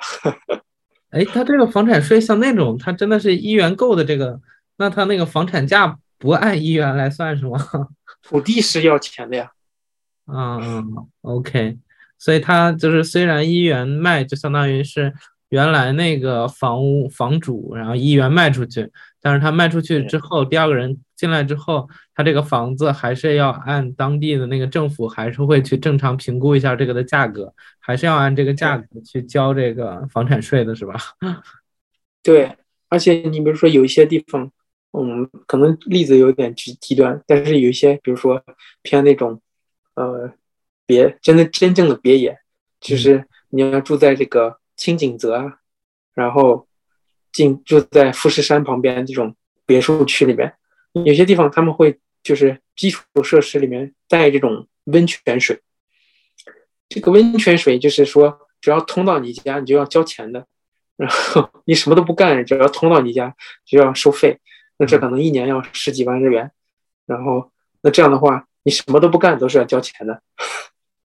S2: 哎，他这个房产税像那种，他真的是一元购的这个，那他那个房产价不按一元来算是吗？
S1: 土地是要钱的呀。
S2: 嗯，OK，所以他就是虽然一元卖，就相当于是。原来那个房屋房主，然后一元卖出去，但是他卖出去之后，第二个人进来之后，他这个房子还是要按当地的那个政府，还是会去正常评估一下这个的价格，还是要按这个价格去交这个房产税的，是吧？
S1: 对，而且你比如说有一些地方，嗯，可能例子有点极极端，但是有一些，比如说偏那种，呃，别真的真正的别野，就是你要住在这个。青景泽啊，然后进住在富士山旁边这种别墅区里面，有些地方他们会就是基础设施里面带这种温泉水。这个温泉水就是说，只要通到你家，你就要交钱的。然后你什么都不干，只要通到你家就要收费。那这可能一年要十几万日元。然后那这样的话，你什么都不干都是要交钱的。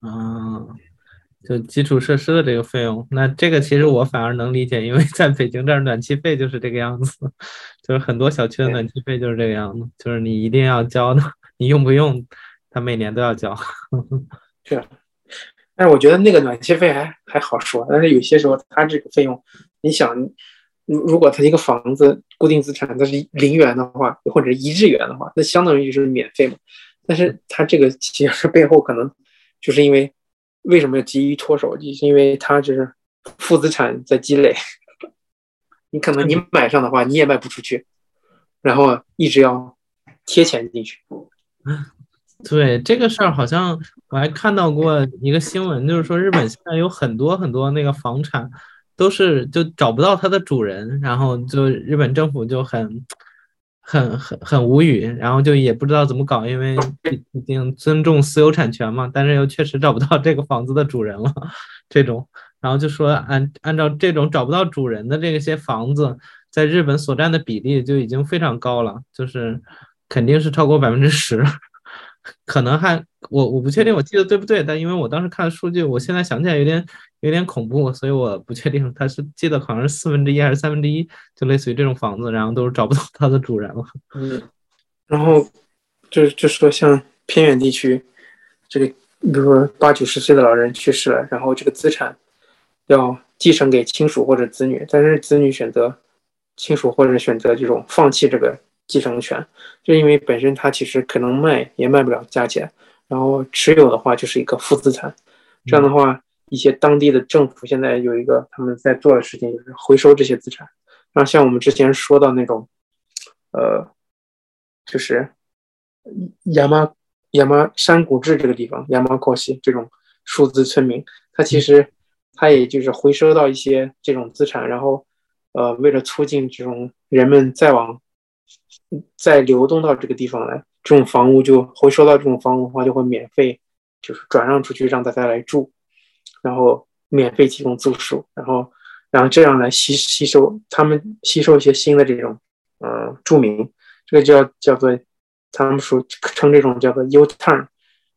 S2: 嗯。就基础设施的这个费用，那这个其实我反而能理解，因为在北京这儿暖气费就是这个样子，就是很多小区的暖气费就是这个样子，就是你一定要交的，你用不用，他每年都要交。
S1: 是，但是我觉得那个暖气费还还好说，但是有些时候他这个费用，你想，如如果他一个房子固定资产它是零元的话，或者一日元的话，那相当于就是免费嘛。但是他这个其实背后可能就是因为。为什么要急于脱手？就是因为它就是负资产在积累，你可能你买上的话你也卖不出去，然后一直要贴钱进去。
S2: 对这个事儿，好像我还看到过一个新闻，就是说日本现在有很多很多那个房产都是就找不到它的主人，然后就日本政府就很。很很很无语，然后就也不知道怎么搞，因为 毕竟尊重私有产权嘛，但是又确实找不到这个房子的主人了，这种，然后就说按按照这种找不到主人的这些房子，在日本所占的比例就已经非常高了，就是肯定是超过百分之十，可能还我我不确定我记得对不对，但因为我当时看数据，我现在想起来有点有点恐怖，所以我不确定他是记得好像是四分之一还是三分之一，就类似于这种房子，然后都是找不到它的主人了。
S1: 嗯，然后就就说像偏远地区，这个比如说八九十岁的老人去世了，然后这个资产要继承给亲属或者子女，但是子女选择亲属或者选择这种放弃这个继承权，就因为本身他其实可能卖也卖不了价钱。然后持有的话就是一个负资产，这样的话，一些当地的政府现在有一个他们在做的事情，就是回收这些资产。然后像我们之前说到那种，呃，就是亚麻亚麻山谷志这个地方，亚麻靠西这种数字村民，他其实他也就是回收到一些这种资产，然后呃，为了促进这种人们再往再流动到这个地方来。这种房屋就回收到这种房屋的话，就会免费，就是转让出去让大家来住，然后免费提供住宿，然后，然后这样来吸吸收他们吸收一些新的这种，呃，住民，这个叫叫做，他们说称这种叫做 U turn，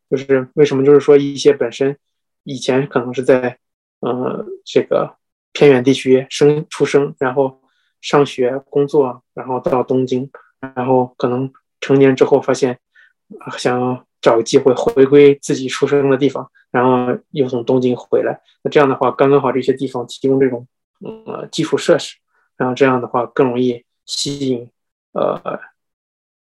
S1: 就是为什么就是说一些本身以前可能是在，呃，这个偏远地区生出生，然后上学工作，然后到东京，然后可能。成年之后发现，想要找个机会回归自己出生的地方，然后又从东京回来。那这样的话，刚刚好这些地方提供这种呃基础设施，然后这样的话更容易吸引呃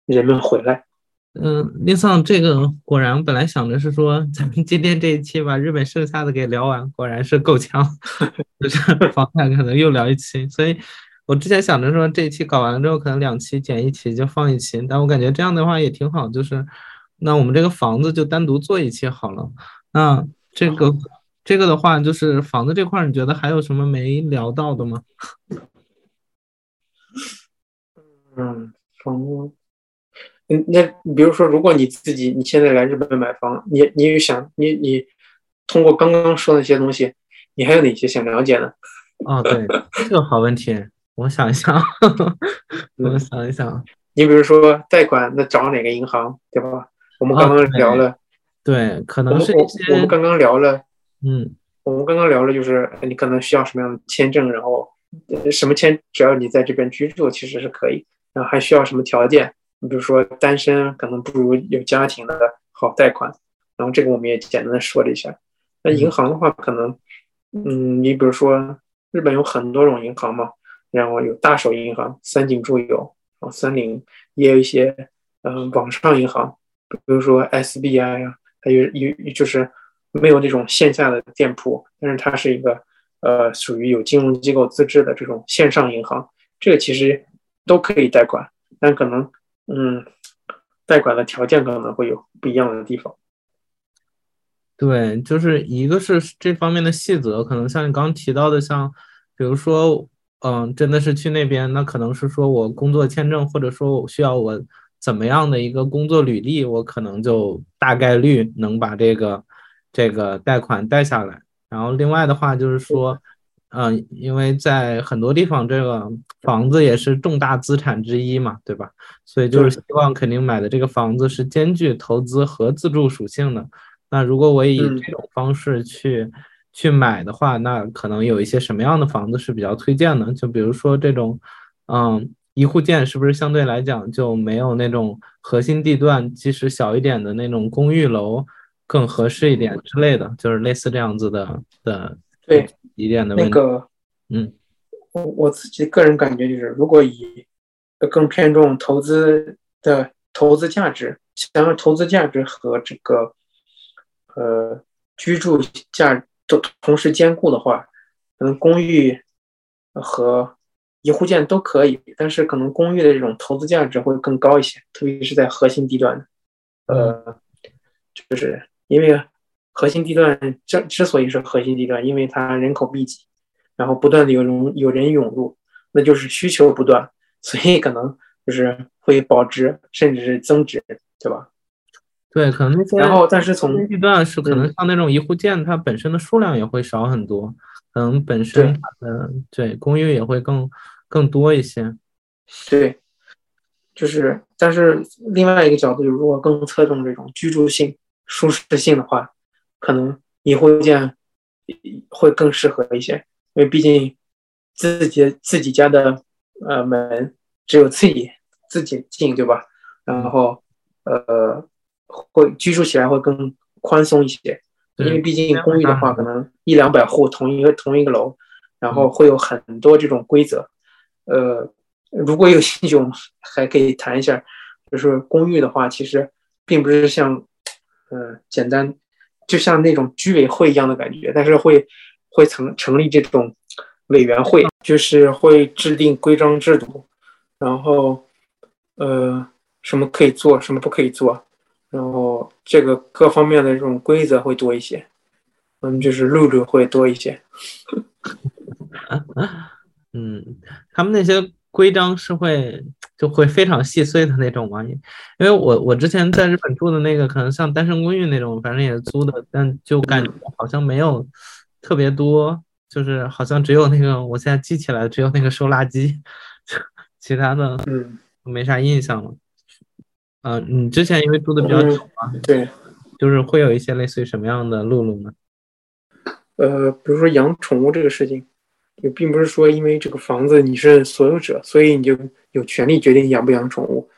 S1: 人们回来。
S2: 嗯，林桑，这个果然本来想着是说咱们今天这一期把日本剩下的给聊完，果然是够呛，就是房产可能又聊一期，所以。我之前想着说这一期搞完了之后，可能两期剪一期就放一期，但我感觉这样的话也挺好，就是那我们这个房子就单独做一期好了。那这个这个的话，就是房子这块，你觉得还有什么没聊到的吗？
S1: 嗯，房屋，嗯，那比如说，如果你自己你现在来日本买房，你你想你你通过刚刚说那些东西，你还有哪些想了解的？
S2: 哦，对，这个好问题。我想一想，我想一想，
S1: 你比如说贷款，那找哪个银行，对吧？我们刚刚聊了，
S2: 对，可能是
S1: 我们刚刚聊了，
S2: 嗯，
S1: 我们刚刚聊了，就是你可能需要什么样的签证，然后什么签，只要你在这边居住，其实是可以。然后还需要什么条件？你比如说单身，可能不如有家庭的好贷款。然后这个我们也简单的说了一下。那银行的话，可能，嗯，你比如说日本有很多种银行嘛。然后有大手银行、三井住友啊、三菱，也有一些嗯网上银行，比如说 SBI 啊，还有有就是没有那种线下的店铺，但是它是一个呃属于有金融机构资质的这种线上银行，这个其实都可以贷款，但可能嗯贷款的条件可能会有不一样的地方。
S2: 对，就是一个是这方面的细则，可能像你刚刚提到的，像比如说。嗯，真的是去那边，那可能是说我工作签证，或者说我需要我怎么样的一个工作履历，我可能就大概率能把这个这个贷款贷下来。然后另外的话就是说，嗯，因为在很多地方，这个房子也是重大资产之一嘛，对吧？所以就是希望肯定买的这个房子是兼具投资和自住属性的。那如果我以这种方式去。去买的话，那可能有一些什么样的房子是比较推荐呢？就比如说这种，嗯，一户建是不是相对来讲就没有那种核心地段，即使小一点的那种公寓楼更合适一点之类的，就是类似这样子的的
S1: 对
S2: 一点的
S1: 那个，
S2: 嗯，
S1: 我我自己个人感觉就是，如果以更偏重投资的投资价值，想要投资价值和这个呃居住价。都同时兼顾的话，可能公寓和一户建都可以，但是可能公寓的这种投资价值会更高一些，特别是在核心地段。呃，就是因为核心地段之之所以是核心地段，因为它人口密集，然后不断的有人有人涌入，那就是需求不断，所以可能就是会保值甚至是增值，对吧？
S2: 对，可能那些
S1: 然后，但是从
S2: 地段是可能像那种一户建，它本身的数量也会少很多，可能本身的对公寓也会更更多一些。
S1: 对，就是，但是另外一个角度就是，如果更侧重这种居住性，舒适性的话，可能一户建会更适合一些，因为毕竟自己自己家的呃门只有自己自己进，对吧？然后呃会居住起来会更宽松一些，因为毕竟公寓的话，可能一两百户同一个同一个楼，然后会有很多这种规则。呃，如果有兴趣，我们还可以谈一下，就是公寓的话，其实并不是像呃简单，就像那种居委会一样的感觉，但是会会成成立这种委员会，就是会制定规章制度，然后呃什么可以做，什么不可以做。然后这个各方面的这种规则会多一些，嗯，就是路路会多一些。
S2: 嗯，他们那些规章是会就会非常细碎的那种吗？因为我我之前在日本住的那个，可能像单身公寓那种，反正也租的，但就感觉好像没有特别多，就是好像只有那个我现在记起来只有那个收垃圾，其他的
S1: 嗯
S2: 没啥印象了。嗯，你之前因为住的比较久嘛，
S1: 对，
S2: 就是会有一些类似于什么样的路路呢？
S1: 呃，比如说养宠物这个事情，也并不是说因为这个房子你是所有者，所以你就有权利决定养不养宠物，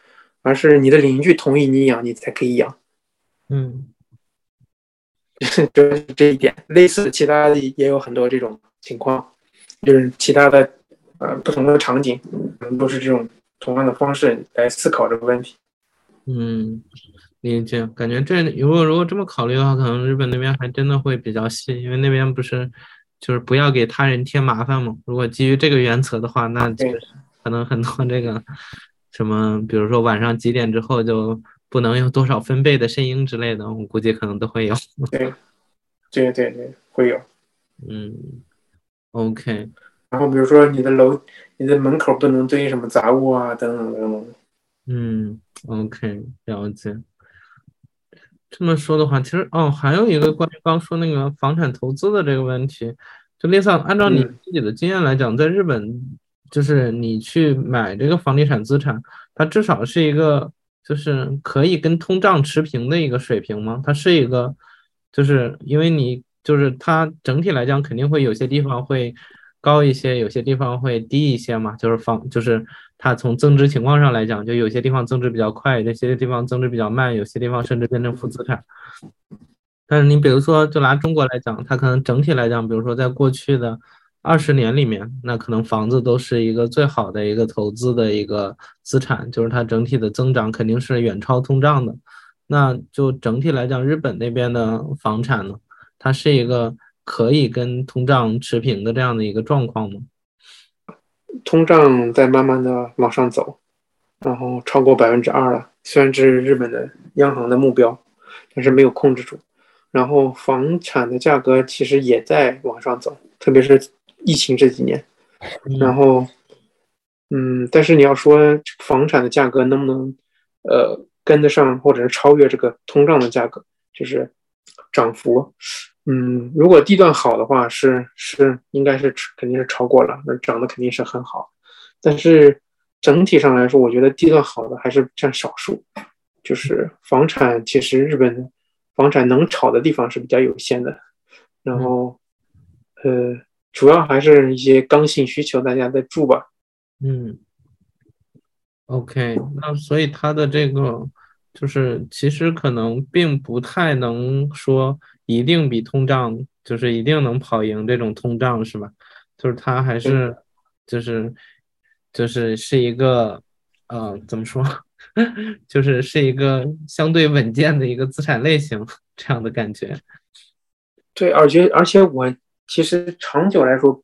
S1: 而是你的邻居同意你养，你才可以养。
S2: 嗯，
S1: 主要是这一点，类似其他的也有很多这种情况，就是其他的呃不同的场景，可能都是这种同样的方式来思考这个问题。
S2: 嗯，理解。感觉这如果如果这么考虑的话，可能日本那边还真的会比较细，因为那边不是就是不要给他人添麻烦嘛。如果基于这个原则的话，那可能很多这个什么，比如说晚上几点之后就不能有多少分贝的声音之类的，我估计可能都会有。
S1: 对，对对对，会有。
S2: 嗯，OK。
S1: 然后比如说你的楼，你的门口不能堆什么杂物啊，等等等等。
S2: 嗯，OK，了解。这么说的话，其实哦，还有一个关于刚说那个房产投资的这个问题，就类似按照你自己的经验来讲，在日本，就是你去买这个房地产资产，它至少是一个就是可以跟通胀持平的一个水平吗？它是一个，就是因为你就是它整体来讲肯定会有些地方会高一些，有些地方会低一些嘛，就是房就是。它从增值情况上来讲，就有些地方增值比较快，有些地方增值比较慢，有些地方甚至变成负资产。但是你比如说，就拿中国来讲，它可能整体来讲，比如说在过去的二十年里面，那可能房子都是一个最好的一个投资的一个资产，就是它整体的增长肯定是远超通胀的。那就整体来讲，日本那边的房产呢，它是一个可以跟通胀持平的这样的一个状况吗？
S1: 通胀在慢慢的往上走，然后超过百分之二了。虽然这是日本的央行的目标，但是没有控制住。然后房产的价格其实也在往上走，特别是疫情这几年。然后，嗯，但是你要说房产的价格能不能呃跟得上，或者是超越这个通胀的价格，就是涨幅。嗯，如果地段好的话，是是应该是肯定是超过了，那涨得肯定是很好。但是整体上来说，我觉得地段好的还是占少数。就是房产，其实日本房产能炒的地方是比较有限的。然后，呃，主要还是一些刚性需求，大家在住吧。
S2: 嗯，OK，那所以它的这个就是其实可能并不太能说。一定比通胀就是一定能跑赢这种通胀是吧？就是它还是就是就是是一个呃怎么说？就是是一个相对稳健的一个资产类型这样的感觉。
S1: 对，而且而且我其实长久来说，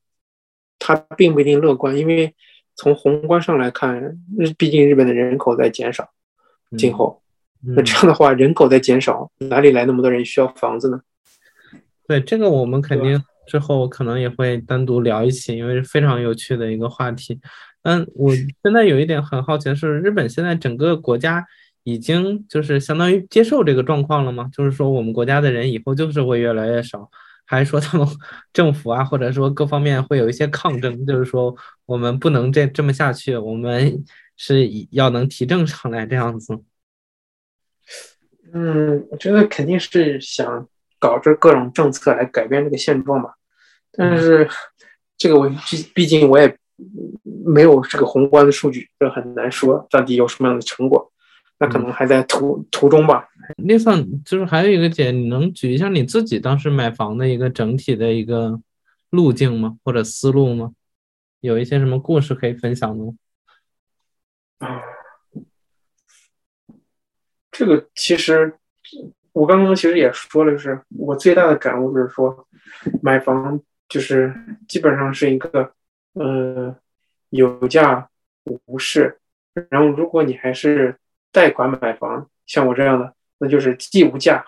S1: 它并不一定乐观，因为从宏观上来看，日毕竟日本的人口在减少，今后那这样的话，人口在减少，哪里来那么多人需要房子呢？
S2: 对这个，我们肯定之后可能也会单独聊一起，因为是非常有趣的一个话题。嗯，我现在有一点很好奇的是，日本现在整个国家已经就是相当于接受这个状况了吗？就是说我们国家的人以后就是会越来越少，还是说他们 政府啊，或者说各方面会有一些抗争？就是说我们不能这这么下去，我们是要能提正上来这样子。
S1: 嗯，我觉得肯定是想搞这各种政策来改变这个现状吧。但是这个我毕毕竟我也没有这个宏观的数据，这很难说到底有什么样的成果。那可能还在途途中吧。
S2: 另上就是还有一个点，你能举一下你自己当时买房的一个整体的一个路径吗？或者思路吗？有一些什么故事可以分享吗？
S1: 啊，这个其实我刚刚其实也说了，就是我最大的感悟就是说，买房就是基本上是一个呃有价无市，然后如果你还是贷款买房，像我这样的，那就是既无价，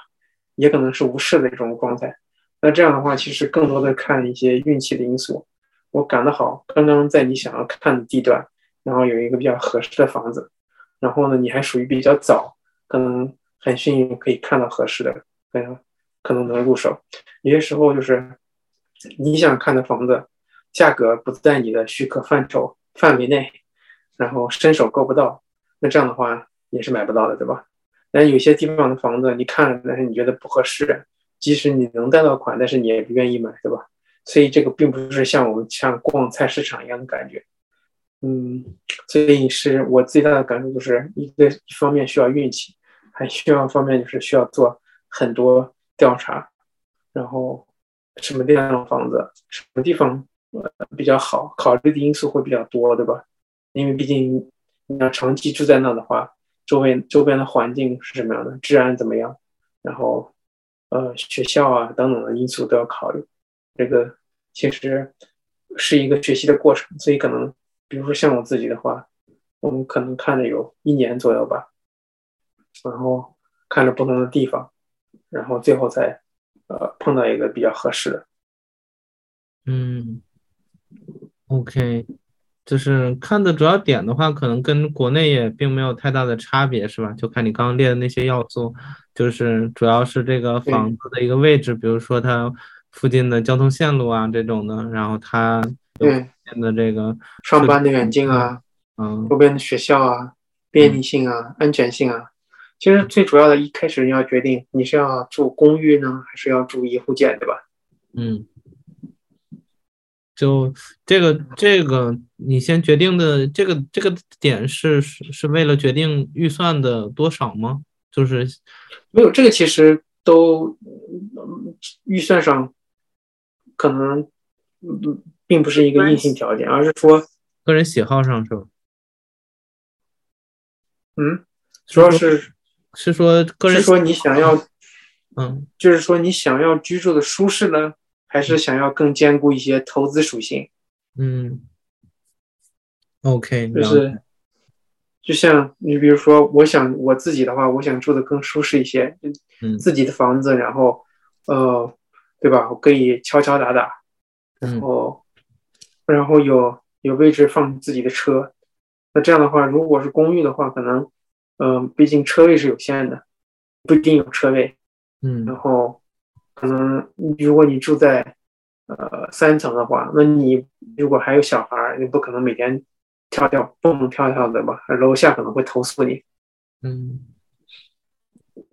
S1: 也可能是无市的一种状态。那这样的话，其实更多的看一些运气的因素。我赶得好，刚刚在你想要看的地段，然后有一个比较合适的房子，然后呢，你还属于比较早，可能很幸运可以看到合适的，可能可能能入手。有些时候就是你想看的房子，价格不在你的许可范畴范围内，然后伸手够不到，那这样的话。也是买不到的，对吧？但有些地方的房子，你看了，但是你觉得不合适，即使你能贷到款，但是你也不愿意买，对吧？所以这个并不是像我们像逛菜市场一样的感觉，嗯，所以是我最大的感受就是一个一方面需要运气，还需要方面就是需要做很多调查，然后什么地方的房子，什么地方呃比较好，考虑的因素会比较多，对吧？因为毕竟你要长期住在那的话。周围周边的环境是什么样的？治安怎么样？然后，呃，学校啊等等的因素都要考虑。这个其实是一个学习的过程，所以可能，比如说像我自己的话，我们可能看了有一年左右吧，然后看着不同的地方，然后最后才呃碰到一个比较合适的。
S2: 嗯，OK。就是看的主要点的话，可能跟国内也并没有太大的差别，是吧？就看你刚刚列的那些要素，就是主要是这个房子的一个位置，比如说它附近的交通线路啊这种的，然后它
S1: 对
S2: 的这个
S1: 上班的远近啊，
S2: 嗯，
S1: 周边的学校啊，便利性啊，安全性啊。其实最主要的一开始你要决定你是要住公寓呢，还是要住一户建，对吧？
S2: 嗯。就这个这个，你先决定的这个这个点是是是为了决定预算的多少吗？就是
S1: 没有这个，其实都预算上可能并不是一个硬性条件，而是说
S2: 个人喜好上是吧？
S1: 嗯，主要是
S2: 是说个人
S1: 是说你想要，
S2: 嗯，
S1: 就是说你想要居住的舒适呢？还是想要更兼顾一些投资属性，
S2: 嗯，OK，
S1: 就是，就像你比如说，我想我自己的话，我想住的更舒适一些，
S2: 嗯，
S1: 自己的房子，然后，呃，对吧？我可以敲敲打打，然后，然后有有位置放自己的车，那这样的话，如果是公寓的话，可能，嗯，毕竟车位是有限的，不一定有车位，
S2: 嗯，
S1: 然后。可能如果你住在呃三层的话，那你如果还有小孩，你不可能每天跳跳蹦跳跳的吧？楼下可能会投诉你。
S2: 嗯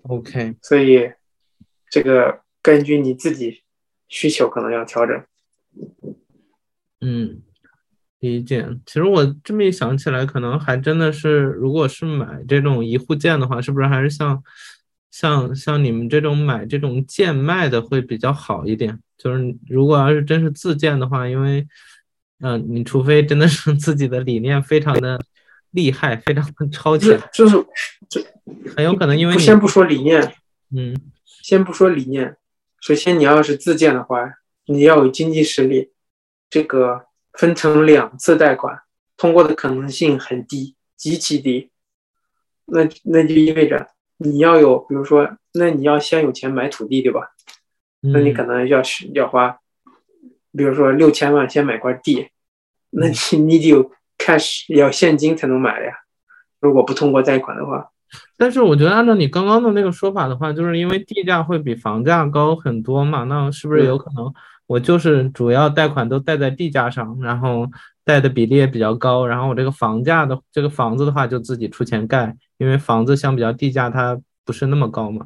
S2: ，OK，
S1: 所以这个根据你自己需求可能要调整。
S2: 嗯，理解。其实我这么一想起来，可能还真的是，如果是买这种一户建的话，是不是还是像？像像你们这种买这种贱卖的会比较好一点，就是如果要是真是自建的话，因为，嗯，你除非真的是 自己的理念非常的厉害，非常的超前，
S1: 就是这
S2: 很有可能因为
S1: 先不说理念，
S2: 嗯，
S1: 先不说理念，首先你要是自建的话，你要有经济实力，这个分成两次贷款通过的可能性很低，极其低，那那就意味着。你要有，比如说，那你要先有钱买土地，对吧？那你可能要需要花，比如说六千万先买块地，那你你得有 cash，要现金才能买的呀。如果不通过贷款的话，
S2: 但是我觉得按照你刚刚的那个说法的话，就是因为地价会比房价高很多嘛，那是不是有可能我就是主要贷款都贷在地价上，然后贷的比例也比较高，然后我这个房价的这个房子的话就自己出钱盖。因为房子相比较地价，它不是那么高嘛？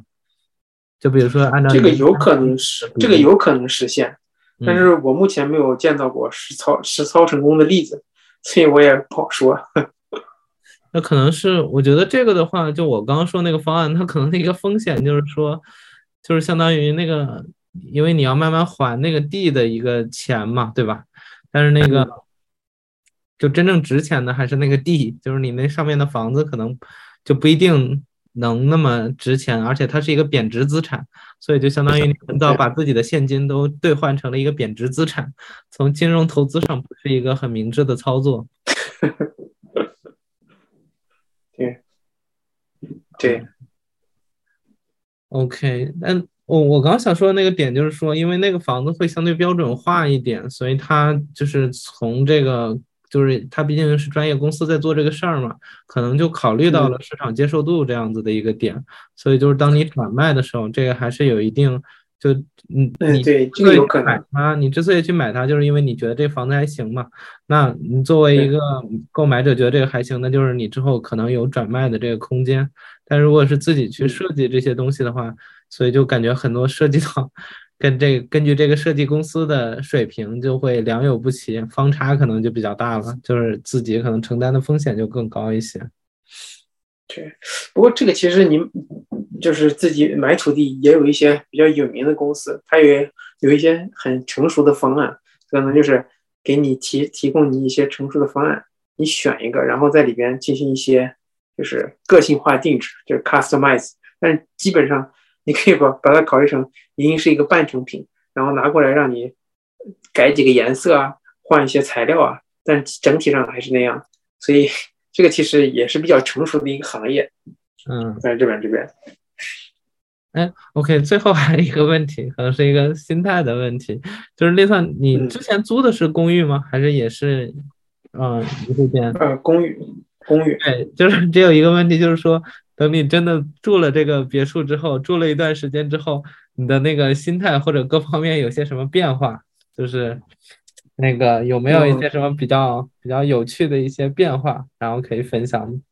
S2: 就比如说按照
S1: 这个有可能实这个有可能实现，
S2: 嗯
S1: 但是我目前没有见到过实操实操成功的例子，所以我也不好说。
S2: 那可能是，我觉得这个的话，就我刚刚说那个方案，它可能的一个风险就是说，就是相当于那个，因为你要慢慢还那个地的一个钱嘛，对吧？但是那个就真正值钱的还是那个地，就是你那上面的房子可能就不一定能那么值钱，而且它是一个贬值资产，所以就相当于你很早把自己的现金都兑换成了一个贬值资产，从金融投资上不是一个很明智的操作。
S1: 对，对
S2: OK，但我我刚想说的那个点就是说，因为那个房子会相对标准化一点，所以它就是从这个，就是它毕竟是专业公司在做这个事儿嘛，可能就考虑到了市场接受度这样子的一个点，所以就是当你转卖的时候，这个还是有一定，就嗯，你
S1: 嗯对，这个有可能。
S2: 买它，你之所以去买它，就是因为你觉得这房子还行嘛。那你作为一个购买者觉得这个还行，那就是你之后可能有转卖的这个空间。但如果是自己去
S1: 嗯
S2: 设计这些东西的话，所以就感觉很多涉及到跟这根据这个设计公司的水平就会良莠不齐，方差可能就比较大了，就是自己可能承担的风险就更高一些。
S1: 对，不过这个其实你就是自己买土地，也有一些比较有名的公司，它也有一些很成熟的方案，可能就是给你提提供你一些成熟的方案，你选一个，然后在里边进行一些就是个性化定制，就是 customize。但基本上你可以把把它考虑成已经是一个半成品，然后拿过来让你改几个颜色啊，换一些材料啊，但整体上还是那样，所以。这个其实也是比较成熟的一个行业，
S2: 嗯，
S1: 在日本这边。
S2: 哎，OK，最后还有一个问题，可能是一个心态的问题，就是丽算，你之前租的是公寓吗？还是也是，嗯，一户间？
S1: 呃，公寓，公寓。
S2: 对，就是只有一个问题，就是说，等你真的住了这个别墅之后，住了一段时间之后，你的那个心态或者各方面有些什么变化？就是。那个有没有一些什么比较比较有趣的一些变化，然后可以分享？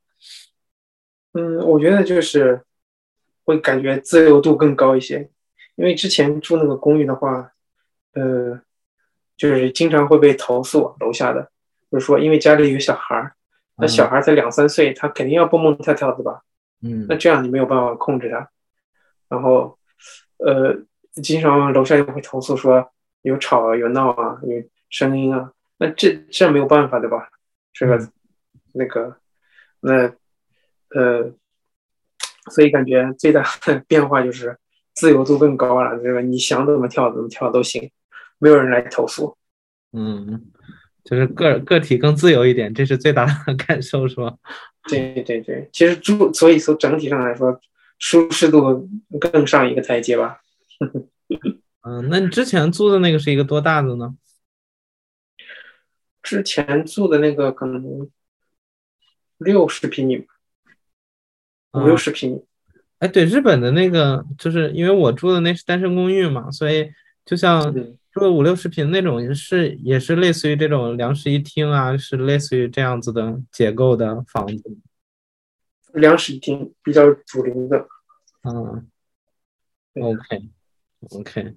S1: 嗯，我觉得就是会感觉自由度更高一些，因为之前住那个公寓的话，呃，就是经常会被投诉楼下的，就是说因为家里有小孩儿，那小孩才两三岁，他肯定要蹦蹦跳跳的吧？
S2: 嗯，
S1: 那这样你没有办法控制它，然后呃，经常楼下就会投诉说有吵啊，有闹啊，有。声音啊，那这这没有办法对吧？这个那个那呃，所以感觉最大的变化就是自由度更高了，对吧你想怎么跳怎么跳都行，没有人来投诉。
S2: 嗯，就是个个体更自由一点，这是最大的 感受，是吧？
S1: 对对对，其实住所以从整体上来说，舒适度更上一个台阶吧。
S2: 嗯，那你之前租的那个是一个多大的呢？
S1: 之前住的那个可能六十平米，五六十平米。
S2: 哎，对，日本的那个，就是因为我住的那是单身公寓嘛，所以就像住了五六十平那种，是也是类似于这种两室一厅啊，是类似于这样子的结构的房子。
S1: 两室一厅比较主流的。
S2: 嗯，OK OK，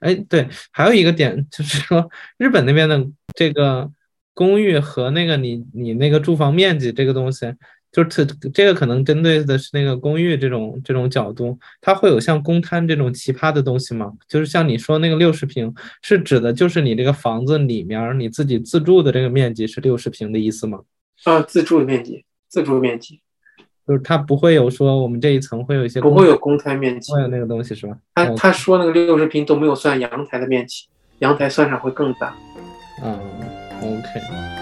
S2: 哎，对，还有一个点就是说，日本那边的这个。公寓和那个你你那个住房面积这个东西，就是这个可能针对的是那个公寓这种这种角度，它会有像公摊这种奇葩的东西吗？就是像你说那个六十平，是指的就是你这个房子里面你自己自住的这个面积是六十平的意思吗？
S1: 啊，自住的面积，自住面积，
S2: 就是它不会有说我们这一层会有一些
S1: 不会有公摊面积，
S2: 会有那个东西是吧？
S1: 他他说那个六十平都没有算阳台的面积，阳台算上会更大。
S2: 嗯。OK。